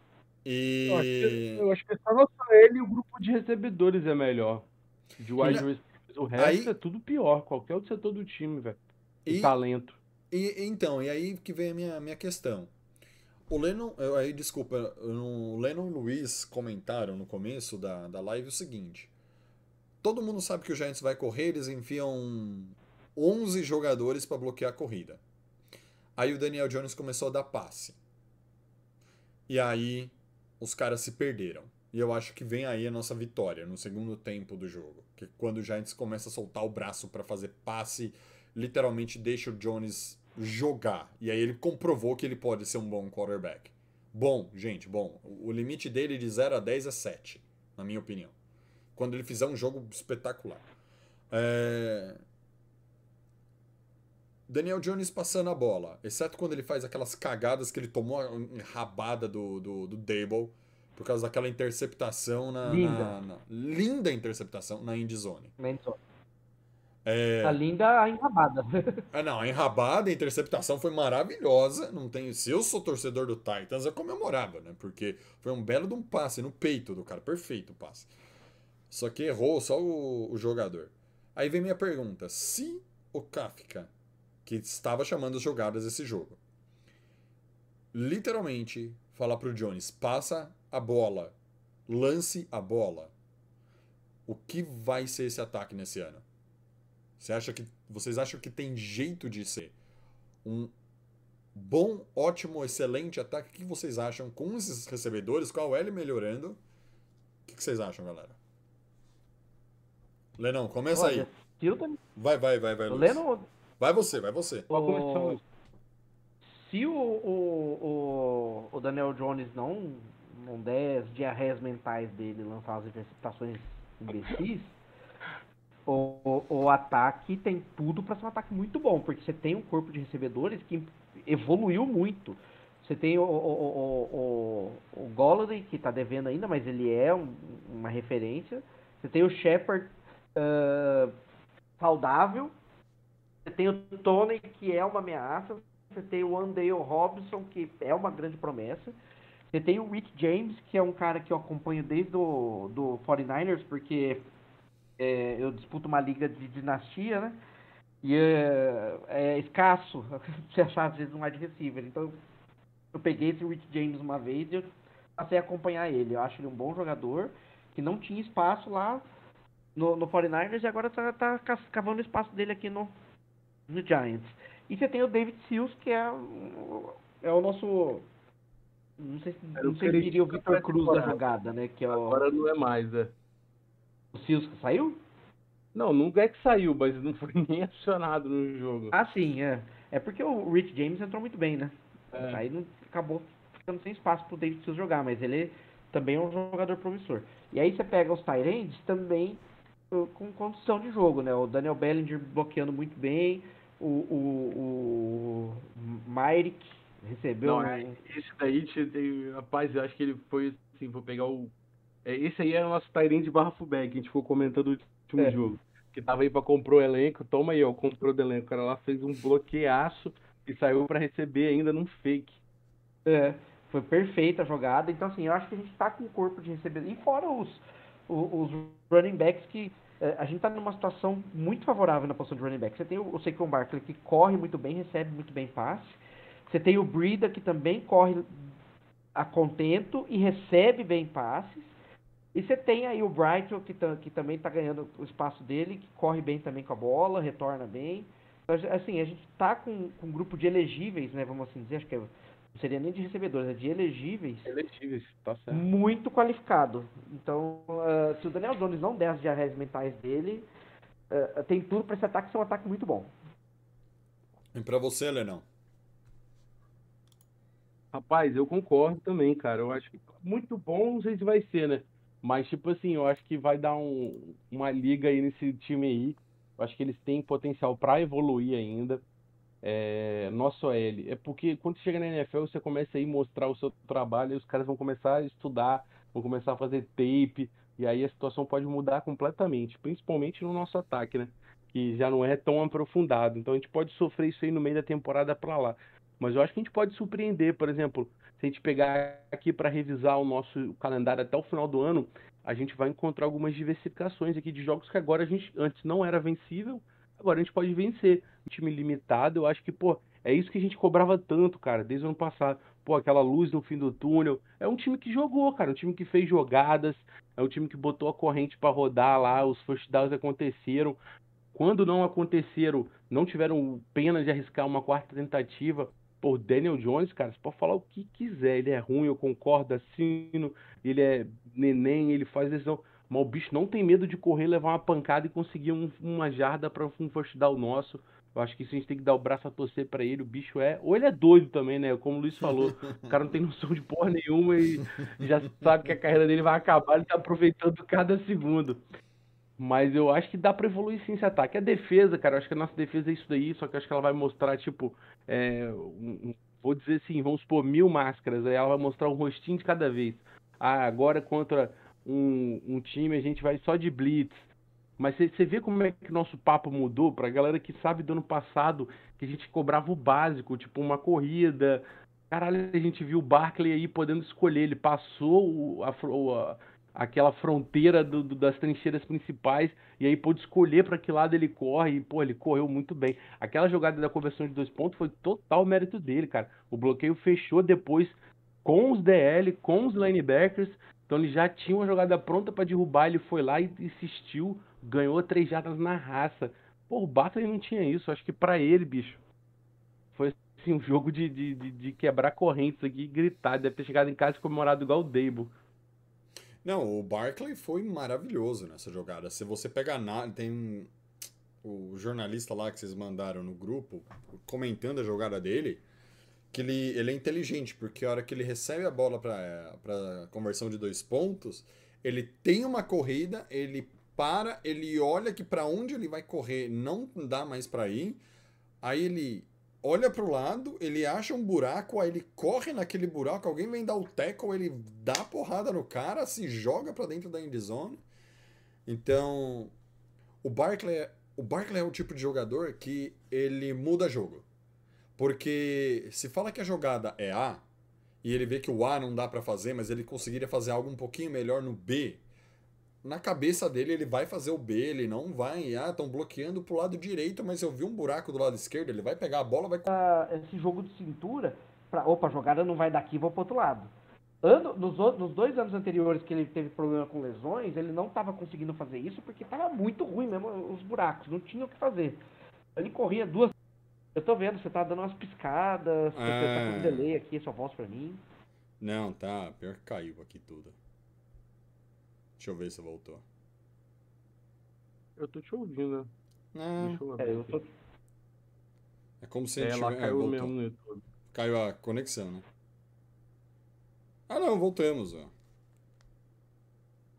E. Eu acho, que, eu acho que só nossa ele e o grupo de recebedores é melhor. De wide receivers. O resto Aí- é tudo pior. Qualquer outro setor do time, velho. E- E talento. E, então, e aí que vem a minha, minha questão. O Lennon, aí desculpa, o Lennon e o Luiz comentaram no começo da, da live o seguinte: todo mundo sabe que o Giants vai correr, eles enfiam 11 jogadores para bloquear a corrida. Aí o Daniel Jones começou a dar passe. E aí os caras se perderam. E eu acho que vem aí a nossa vitória no segundo tempo do jogo. Que é quando o Giants começa a soltar o braço para fazer passe, literalmente deixa o Jones jogar. E aí ele comprovou que ele pode ser um bom quarterback. Bom, gente, bom. O limite dele de 0 a 10 é 7, na minha opinião. Quando ele fizer um jogo espetacular. É... Daniel Jones passando a bola, exceto quando ele faz aquelas cagadas que ele tomou a rabada do, do, do Dable por causa daquela interceptação na. Linda. na- na- linda interceptação na end zone. Mentor. É, A linda a enrabada. <laughs> ah, não, a enrabada, a interceptação foi maravilhosa. Não tem, se eu sou torcedor do Titans, eu comemorava, né? Porque foi um belo de um passe no peito do cara, perfeito o passe. Só que errou só o, o jogador. Aí vem minha pergunta: se o Kafka, que estava chamando as jogadas desse jogo, literalmente falar pro Jones, passa a bola, lance a bola, o que vai ser esse ataque nesse ano? Você acha que vocês acham que tem jeito de ser um bom, ótimo, excelente ataque? O que vocês acham com esses recebedores, com a OL melhorando? O que vocês acham, galera? Lenão, começa Olha, aí. Vai, vai, vai, vai. Lennon, Vai você, vai você. O, Luiz. se o, o, o, o Daniel Jones não, não der as diarreias mentais dele lançar as interceptações imbecis, o, o, ataque tem tudo para ser um ataque muito bom, porque você tem um corpo de recebedores que evoluiu muito. Você tem o, o, o, o, o Golladay, que está devendo ainda, mas ele é um- uma referência. Você tem o Shepard ah, saudável. Você tem o Tony, que é uma ameaça. Você tem o Andale Robinson, que é uma grande promessa. Você tem o Rick James, que é um cara que eu acompanho desde o do 49ers, porque é, eu disputo uma liga de dinastia, né? E é, é escasso <laughs> você achar às vezes um wide receiver. Então eu peguei esse Rick James uma vez e eu passei a acompanhar ele. Eu acho ele um bom jogador, que não tinha espaço lá no, no 49ers e agora tá, tá ca- cavando o espaço dele aqui no, no Giants. E você tem o David Seals, que é, o- é o nosso. Não sei se, não sei se diria o Victor Cruz da jogada, né? Que é o, Agora não é mais, é. O que saiu? Não, nunca é que saiu, mas não foi <laughs> nem acionado no jogo. Ah, sim, é. É porque o Rich James entrou muito bem, né? É. Aí não acabou ficando sem espaço pro David Seals jogar, mas ele também é um jogador promissor. E aí você pega os Tyrands também com condição de jogo, né? O Daniel Bellinger bloqueando muito bem, o, o, o Myrick recebeu Não, um- é, esse daí, rapaz, eu acho que ele foi assim, vou pegar o. é, esse aí era o nosso Tyrande de barra fullback, a gente ficou comentando no último É. jogo. Que tava aí pra comprar o elenco, toma aí, ó, comprou do elenco. O cara lá fez um bloqueaço e saiu pra receber ainda num fake. É, foi perfeita a jogada. Então, assim, eu acho que a gente tá com o corpo de receber. E fora os, o- os, running backs que. é, a gente tá numa situação muito favorável na posição de running back. Você tem o, o Saquon Barkley que corre muito bem, recebe muito bem passe. Você tem o Brida que também corre a contento e recebe bem passes. E você tem aí o Brighton que, tá- que também está ganhando o espaço dele, que corre bem também com a bola, retorna bem. Então, assim, a gente tá com, com um grupo de elegíveis, né? Vamos assim dizer, acho que é- não seria nem de recebedores, é de elegíveis, Elegíveis, tá certo. muito qualificado. Então, ah, se o Daniel Jones não der as diarreias mentais dele, ah, tem tudo para esse ataque ser um ataque muito bom. E pra você, Lenão? Rapaz, eu concordo também, cara. Eu acho que muito bom, não sei se vai ser, né? Mas, tipo assim, eu acho que vai dar um, uma liga aí nesse time aí. Eu acho que eles têm potencial pra evoluir ainda. é, nosso OL. É porque quando chega na NFL, você começa a ir mostrar o seu trabalho e os caras vão começar a estudar, vão começar a fazer tape, e aí a situação pode mudar completamente, principalmente no nosso ataque, né? Que já não é tão aprofundado. Então a gente pode sofrer isso aí no meio da temporada para lá. Mas eu acho que a gente pode surpreender, por exemplo, se a gente pegar aqui para revisar o nosso calendário até o final do ano, a gente vai encontrar algumas diversificações aqui de jogos que agora a gente antes não era vencível, agora a gente pode vencer. Um time limitado, eu acho que, pô, é isso que a gente cobrava tanto, cara, desde o ano passado. Pô, aquela luz no fim do túnel. É um time que jogou, cara, um time que fez jogadas, é um time que botou a corrente para rodar lá, os first downs aconteceram. Quando não aconteceram, não tiveram pena de arriscar uma quarta tentativa. Pô, Daniel Jones, cara, você pode falar o que quiser. Ele é ruim, eu concordo, assino. Ele é neném, ele faz decisão. Mas o bicho não tem medo de correr, levar uma pancada e conseguir um, uma jarda para um first down nosso. Eu acho que isso a gente tem que dar o braço a torcer para ele. O bicho é. Ou ele é doido também, né? Como o Luiz falou. O cara não tem noção de porra nenhuma e já sabe que a carreira dele vai acabar. Ele tá aproveitando cada segundo. Mas eu acho que dá pra evoluir sim esse ataque. A defesa, cara, eu acho que a nossa defesa é isso daí, só que eu acho que ela vai mostrar, tipo, é, um, vou dizer assim, vamos supor, mil máscaras, aí ela vai mostrar um rostinho de cada vez. Ah, agora contra um, um time a gente vai só de blitz. Mas você vê como é que nosso papo mudou pra galera que sabe do ano passado que a gente cobrava o básico, tipo uma corrida. Caralho, a gente viu o Barkley aí podendo escolher. Ele passou o, a, a, aquela fronteira do, do, das trincheiras principais e aí pôde escolher para que lado ele corre e, pô, ele correu muito bem. Aquela jogada da conversão de dois pontos foi total mérito dele, cara. O bloqueio fechou depois com os DL, com os linebackers, então ele já tinha uma jogada pronta para derrubar, ele foi lá e insistiu, ganhou três jardas na raça. Pô, o Barkley não tinha isso, acho que para ele, bicho, foi assim, um jogo de, de, de, quebrar correntes aqui gritar, deve ter chegado em casa e comemorado igual o Dable. Não, o Barkley foi maravilhoso nessa jogada. Se você pegar na, tem o jornalista lá que vocês mandaram no grupo comentando a jogada dele, que ele, ele é inteligente, porque a hora que ele recebe a bola para conversão de dois pontos, ele tem uma corrida, ele para, ele olha que para onde ele vai correr não dá mais para ir, aí ele olha pro lado, ele acha um buraco, aí ele corre naquele buraco, alguém vem dar o tackle, ele dá a porrada no cara, se joga para dentro da endzone. Então, o Barkley, o Barkley é o tipo de jogador que ele muda jogo. Porque se fala que a jogada é A, e ele vê que o A não dá para fazer, mas ele conseguiria fazer algo um pouquinho melhor no B, na cabeça dele ele vai fazer o B, ele não vai, ah, estão bloqueando pro lado direito, mas eu vi um buraco do lado esquerdo, ele vai pegar a bola, vai ah, esse jogo de cintura, pra, opa, a jogada não vai daqui, vou pro outro lado. Ano, nos, nos dois anos anteriores que ele teve problema com lesões, ele não estava conseguindo fazer isso porque estava muito ruim mesmo os buracos, não tinha o que fazer. Ele corria duas. Eu tô vendo, você tá dando umas piscadas, você tá com um delay aqui, sua voz pra mim. Não, tá, pior que caiu aqui tudo. Deixa eu ver se voltou. Eu tô te ouvindo, né? Deixa eu, é, eu tô... é como se a gente é, ela caiu mesmo no YouTube. Caiu a conexão, né? Ah não, voltamos, ó.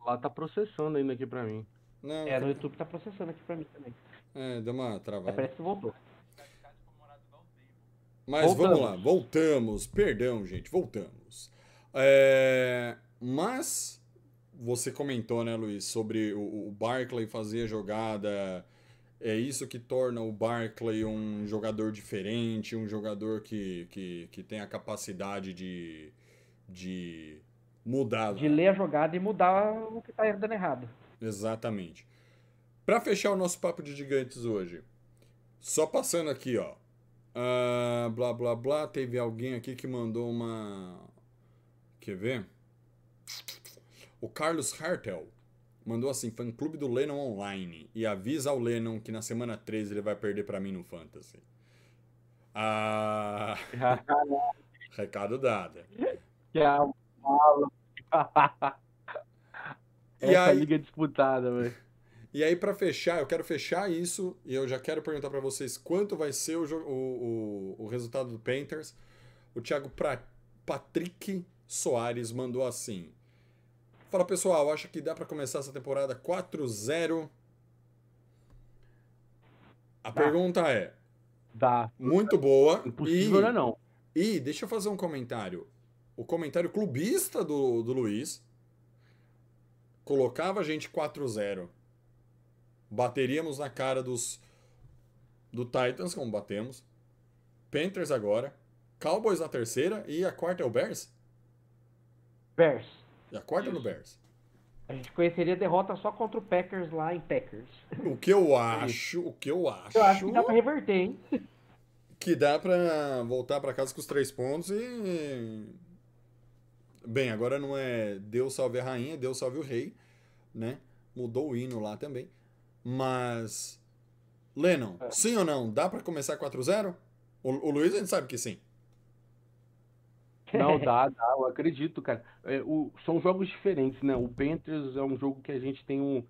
Lá tá processando ainda aqui pra mim. Não, é, no YouTube tá processando aqui pra mim também. É, deu uma travada. É, parece que voltou. Mas voltamos. vamos lá, voltamos. Perdão, gente, voltamos. É... Mas você comentou, né, Luiz, sobre o, o Barclay fazer a jogada. É isso que torna o Barclay um jogador diferente, um jogador que, que, que tem a capacidade de, de mudar. De ler a jogada e mudar o que está dando errado. Exatamente. Para fechar o nosso papo de gigantes hoje, só passando aqui, ó. Uh, blá blá blá. Teve alguém aqui que mandou uma. Quer ver? O Carlos Hartel mandou assim: fã clube do Lennon online e avisa ao Lennon que na semana 13 ele vai perder para mim no Fantasy. Ah. <laughs> Recado dado. Que é <laughs> e Essa aí... liga disputada, velho. <laughs> E aí, para fechar, eu quero fechar isso e eu já quero perguntar para vocês quanto vai ser o, o, o, o resultado do Panthers. O Thiago pra... Patrick Soares mandou assim: Fala pessoal, acho que dá para começar essa temporada 4-0. A pergunta é: Dá. Muito boa. Impossível, e, não é não. E deixa eu fazer um comentário. O comentário clubista do, do Luiz colocava a gente 4-0. Bateríamos na cara dos do Titans, como batemos. Panthers agora. Cowboys na terceira e a quarta é o Bears? Bears. E a quarta é no Bears. A gente conheceria a derrota só contra o Packers lá em Packers. O que eu <laughs> acho, o que eu acho, Eu acho que dá pra reverter, hein? <laughs> que dá pra voltar pra casa com os três pontos e bem, agora não é Deus salve a rainha, Deus salve o rei, né? Mudou o hino lá também. Mas Lennon, sim ou não? Dá pra começar 4-0? O, o Luiz a gente sabe que sim. Não, <laughs> dá, dá, eu acredito, cara. É, o- são jogos diferentes, né? O Panthers é um jogo que a gente tem um-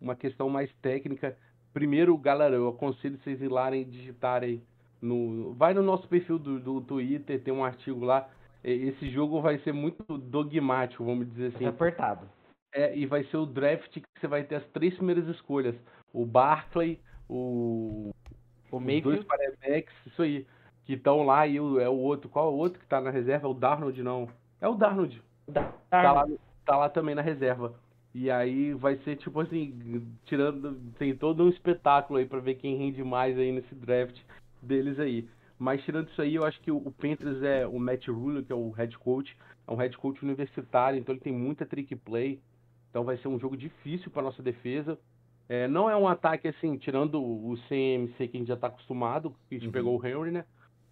uma questão mais técnica. Primeiro, galera, eu aconselho vocês ir lá e digitarem no. Vai no nosso perfil do, do Twitter, tem um artigo lá. É, Esse jogo vai ser muito dogmático, vamos dizer assim. Tá apertado. É, e vai ser o draft que você vai ter as três primeiras escolhas. O Barkley, o O Mayfield. dois quarterbacks, isso aí, que estão lá e o, é o outro, qual é o outro que tá na reserva? É o Darnold, não. É o Darnold. Da, Tá lá, tá lá também na reserva. E aí vai ser tipo assim, tirando, tem todo um espetáculo aí pra ver quem rende mais aí nesse draft deles aí. Mas tirando isso aí, eu acho que o o Panthers é o Matt Rule, que é o head coach, é um head coach universitário, então ele tem muita trick play. Então vai ser um jogo difícil para nossa defesa. É, não é um ataque assim, tirando o CMC que a gente já está acostumado, que a gente Uhum. pegou o Henry, né?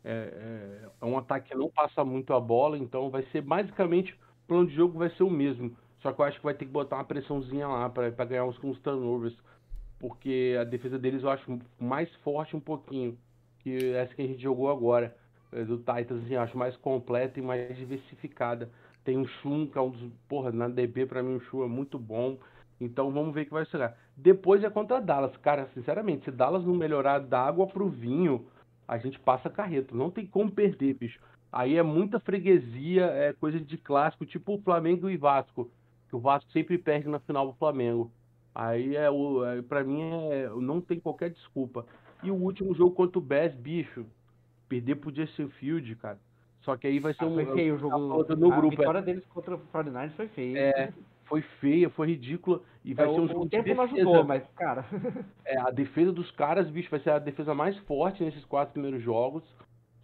É, é- é um ataque que não passa muito a bola, então vai ser basicamente o plano de jogo vai ser o mesmo. Só que eu acho que vai ter que botar uma pressãozinha lá para ganhar uns, uns turnovers. Porque a defesa deles eu acho mais forte um pouquinho que essa que a gente jogou agora. é, Do Titans, assim, eu acho mais completa e mais diversificada. Tem o Shun, que é um dos. Porra, na DB pra mim o Shun é muito bom. Então vamos ver o que vai ser. Depois é contra Dallas. Cara, sinceramente, se Dallas não melhorar da água pro vinho, a gente passa carreto. Não tem como perder, bicho. Aí é muita freguesia, é coisa de clássico, tipo o Flamengo e Vasco. Que o Vasco sempre perde na final pro Flamengo. Aí é o. É, pra mim é. Não tem qualquer desculpa. E o último jogo contra o Bears, bicho. Perder pro Justin Field, cara. Só que aí vai ser Ah, um. foi feio o tá jogo. falando no a grupo, é. vitória deles contra o 49 foi feia. É, foi feia, foi ridícula. E vai É, ser um o, jogo o de tempo não defesa. ajudou, mas, cara. <laughs> É, a defesa dos caras, bicho, vai ser a defesa mais forte nesses quatro primeiros jogos.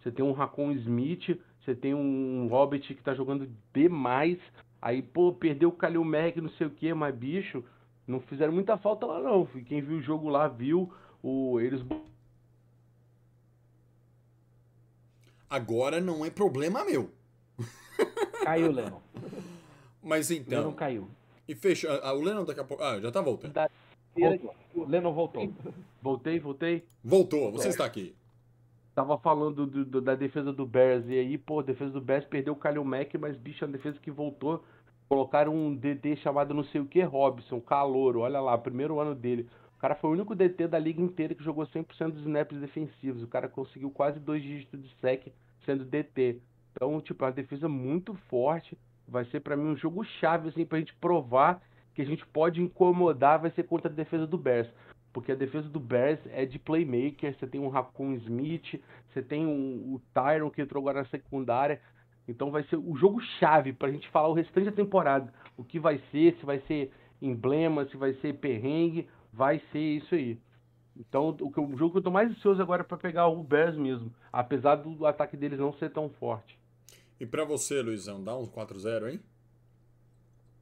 Você tem um Racon Smith, você tem um Hobbit que tá jogando demais. Aí, pô, perdeu o Kalil Mack, não sei o que, mas, bicho, não fizeram muita falta lá, não. Quem viu o jogo lá viu. O, eles Agora não é problema meu. caiu o Lennon. <laughs> Mas O Lennon então, caiu. e fecha. Ah, o Lennon daqui a pouco. Ah, já tá voltando. da Voltou. O Lennon voltou. Voltei, voltei. Voltou, você está aqui. Tava falando do- do- da defesa do Bears e aí, pô, a defesa do Bears perdeu o Kalil Mack, mas bicho, a defesa que voltou, colocaram um DT chamado não sei o que, Robson, calouro, olha lá, primeiro ano dele. O cara foi o único DT da liga inteira que jogou 100% dos snaps defensivos. O cara conseguiu quase dois dígitos de sec sendo DT. Então, tipo, é uma defesa muito forte. Vai ser pra mim um jogo chave, assim, pra gente provar que a gente pode incomodar, vai ser contra a defesa do Bears. Porque a defesa do Bears é de playmaker, você tem um Raccoon Smith, você tem um, o Tyron que entrou agora na secundária. Então vai ser o jogo chave pra gente falar o restante da temporada. O que vai ser, se vai ser emblema, se vai ser perrengue, vai ser isso aí. Então o, que- o jogo que eu tô mais ansioso agora é pra pegar o Bears mesmo. Apesar do ataque deles não ser tão forte. E pra você, Luizão, dá uns 4-0, hein?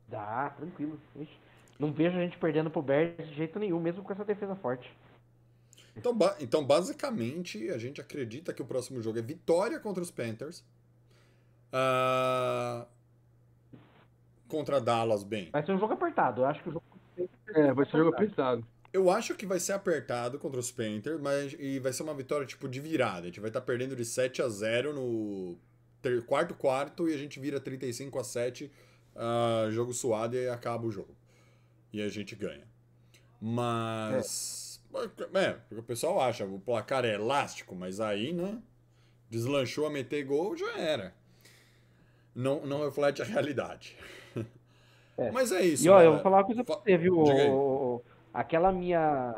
Dá, tranquilo. Ixi, Não vejo a gente perdendo pro Bears de jeito nenhum, mesmo com essa defesa forte. Então, ba- então, basicamente, a gente acredita que o próximo jogo é vitória contra os Panthers. Ah, contra Dallas, bem. Vai ser um jogo apertado. Eu acho que o jogo. É, vai ser jogo apertado. Eu acho que vai ser apertado contra os Panthers, mas e vai ser uma vitória tipo de virada. A gente vai estar perdendo de 7 a 0 no ter- quarto quarto e a gente vira 35 a 7, ah, jogo suado e acaba o jogo. E a gente ganha. Mas é, porque o pessoal acha, o placar é elástico, mas aí, né, deslanchou a meter gol, já era. Não, não reflete a realidade. É. Mas é isso. E ó, eu vou falar uma coisa pra você, viu? O- Aquela minha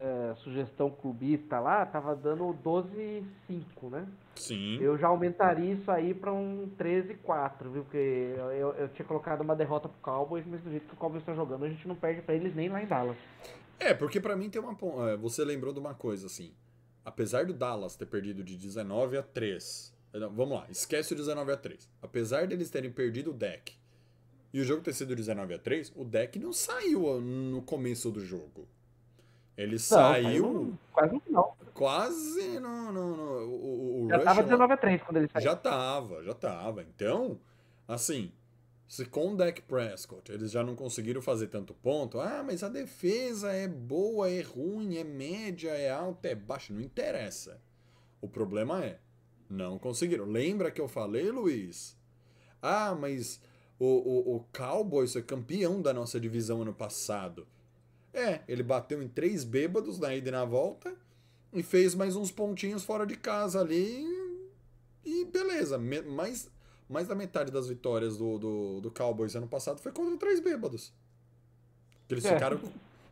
é, sugestão clubista lá, tava dando 12,5, né? Sim. Eu já aumentaria isso aí pra um 13,4, viu? Porque eu, eu, tinha colocado uma derrota pro Cowboys, mas do jeito que o Cowboys tá jogando, a gente não perde pra eles nem lá em Dallas. É, porque pra mim tem uma. é, Você lembrou de uma coisa, assim. Apesar do Dallas ter perdido de 19 a 3. eh, não, Vamos lá, esquece o 19 a 3. Apesar deles terem perdido o deck e o jogo ter sido 19 a 3, o deck não saiu ó, no começo do jogo. Ele saiu no- quase no final. Quase no. no, no- o, o- Já Rush tava lá- 19 a 3 quando ele saiu. já tava, já tava. Então, assim, se com o Dak Prescott eles já não conseguiram fazer tanto ponto, ah, mas a defesa é boa, é ruim, é média, é alta, é baixa, não interessa. O problema é, não conseguiram. Lembra que eu falei, Luiz? Ah, mas o, o, o Cowboys foi campeão da nossa divisão ano passado. É, ele bateu em três bêbados na ida e na volta e fez mais uns pontinhos fora de casa ali e beleza, mais, mais da metade das vitórias do, do, do Cowboys ano passado foi contra três bêbados. Que eles É. ficaram.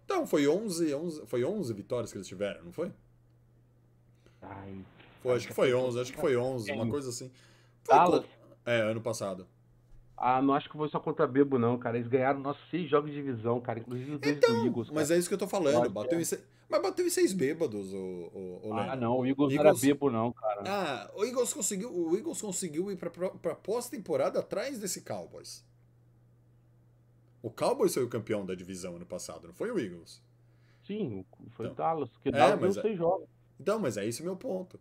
Então, foi 11, 11, foi 11 vitórias que eles tiveram, não foi? Ai, Foi, acho que foi 11, acho que foi 11, uma Quem? coisa assim. Foi É, ano passado. Ah, não acho que foi só contra Bebo, não, cara. Eles ganharam nossos seis jogos de divisão, cara. Inclusive os dois do Eagles. Mas cara. é isso que eu tô falando. Bateu em se... Mas bateu em seis bêbados, o, o, o Ah, não. O Eagles, não Eagles- era Bebo, não, cara. Ah, o Eagles conseguiu, o Eagles conseguiu ir pra, pra pós-temporada atrás desse Cowboys. O Cowboys foi o campeão da divisão ano passado, não foi o Eagles. Sim, foi Então. o Dallas. Porque É, Dallas mas é- seis jogos. Então, mas é esse o meu ponto.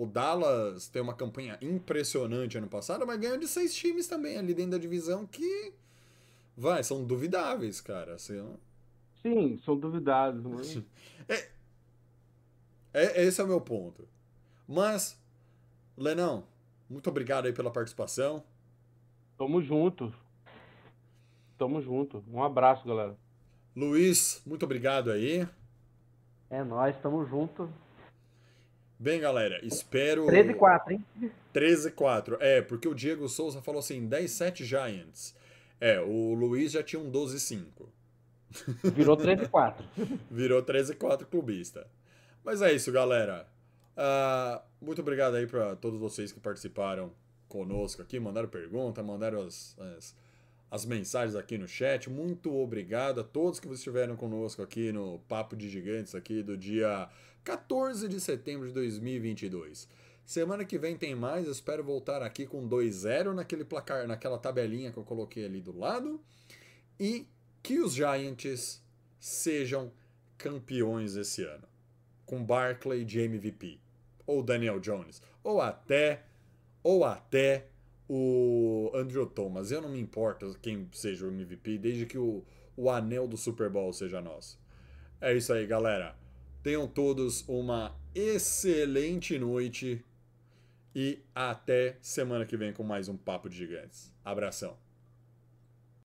O Dallas tem uma campanha impressionante ano passado, mas ganhou de seis times também ali dentro da divisão que. Vai, são duvidáveis, cara. Assim. Sim, são duvidados. Mas... é, esse é o meu ponto. Mas, Lenão, muito obrigado aí pela participação. Tamo junto. Tamo junto. Um abraço, galera. Luiz, muito obrigado aí. é nóis, tamo junto. Bem, galera, espero. 13 e 4, hein? 13 e 4. É, porque o Diego Souza falou assim: 10-7 Giants. É, o Luiz já tinha um 12 e 5. <laughs> Virou 13 e 4. Virou 13 e 4 clubista. Mas é isso, galera. Ah, muito obrigado aí para todos vocês que participaram conosco aqui, mandaram pergunta, mandaram as, as, as mensagens aqui no chat. Muito obrigado a todos que estiveram conosco aqui no Papo de Gigantes aqui do dia 14 de setembro de 2022. Semana que vem tem mais, espero voltar aqui com 2-0 naquele placar, naquela tabelinha que eu coloquei ali do lado. E que os Giants sejam campeões esse ano. Com Barkley de MVP. Ou Daniel Jones. Ou até. Ou até o Andrew Thomas. Eu não me importo quem seja o MVP, desde que o, o anel do Super Bowl seja nosso. É isso aí, galera. Tenham todos uma excelente noite. E até semana que vem com mais um Papo de Gigantes. Abração.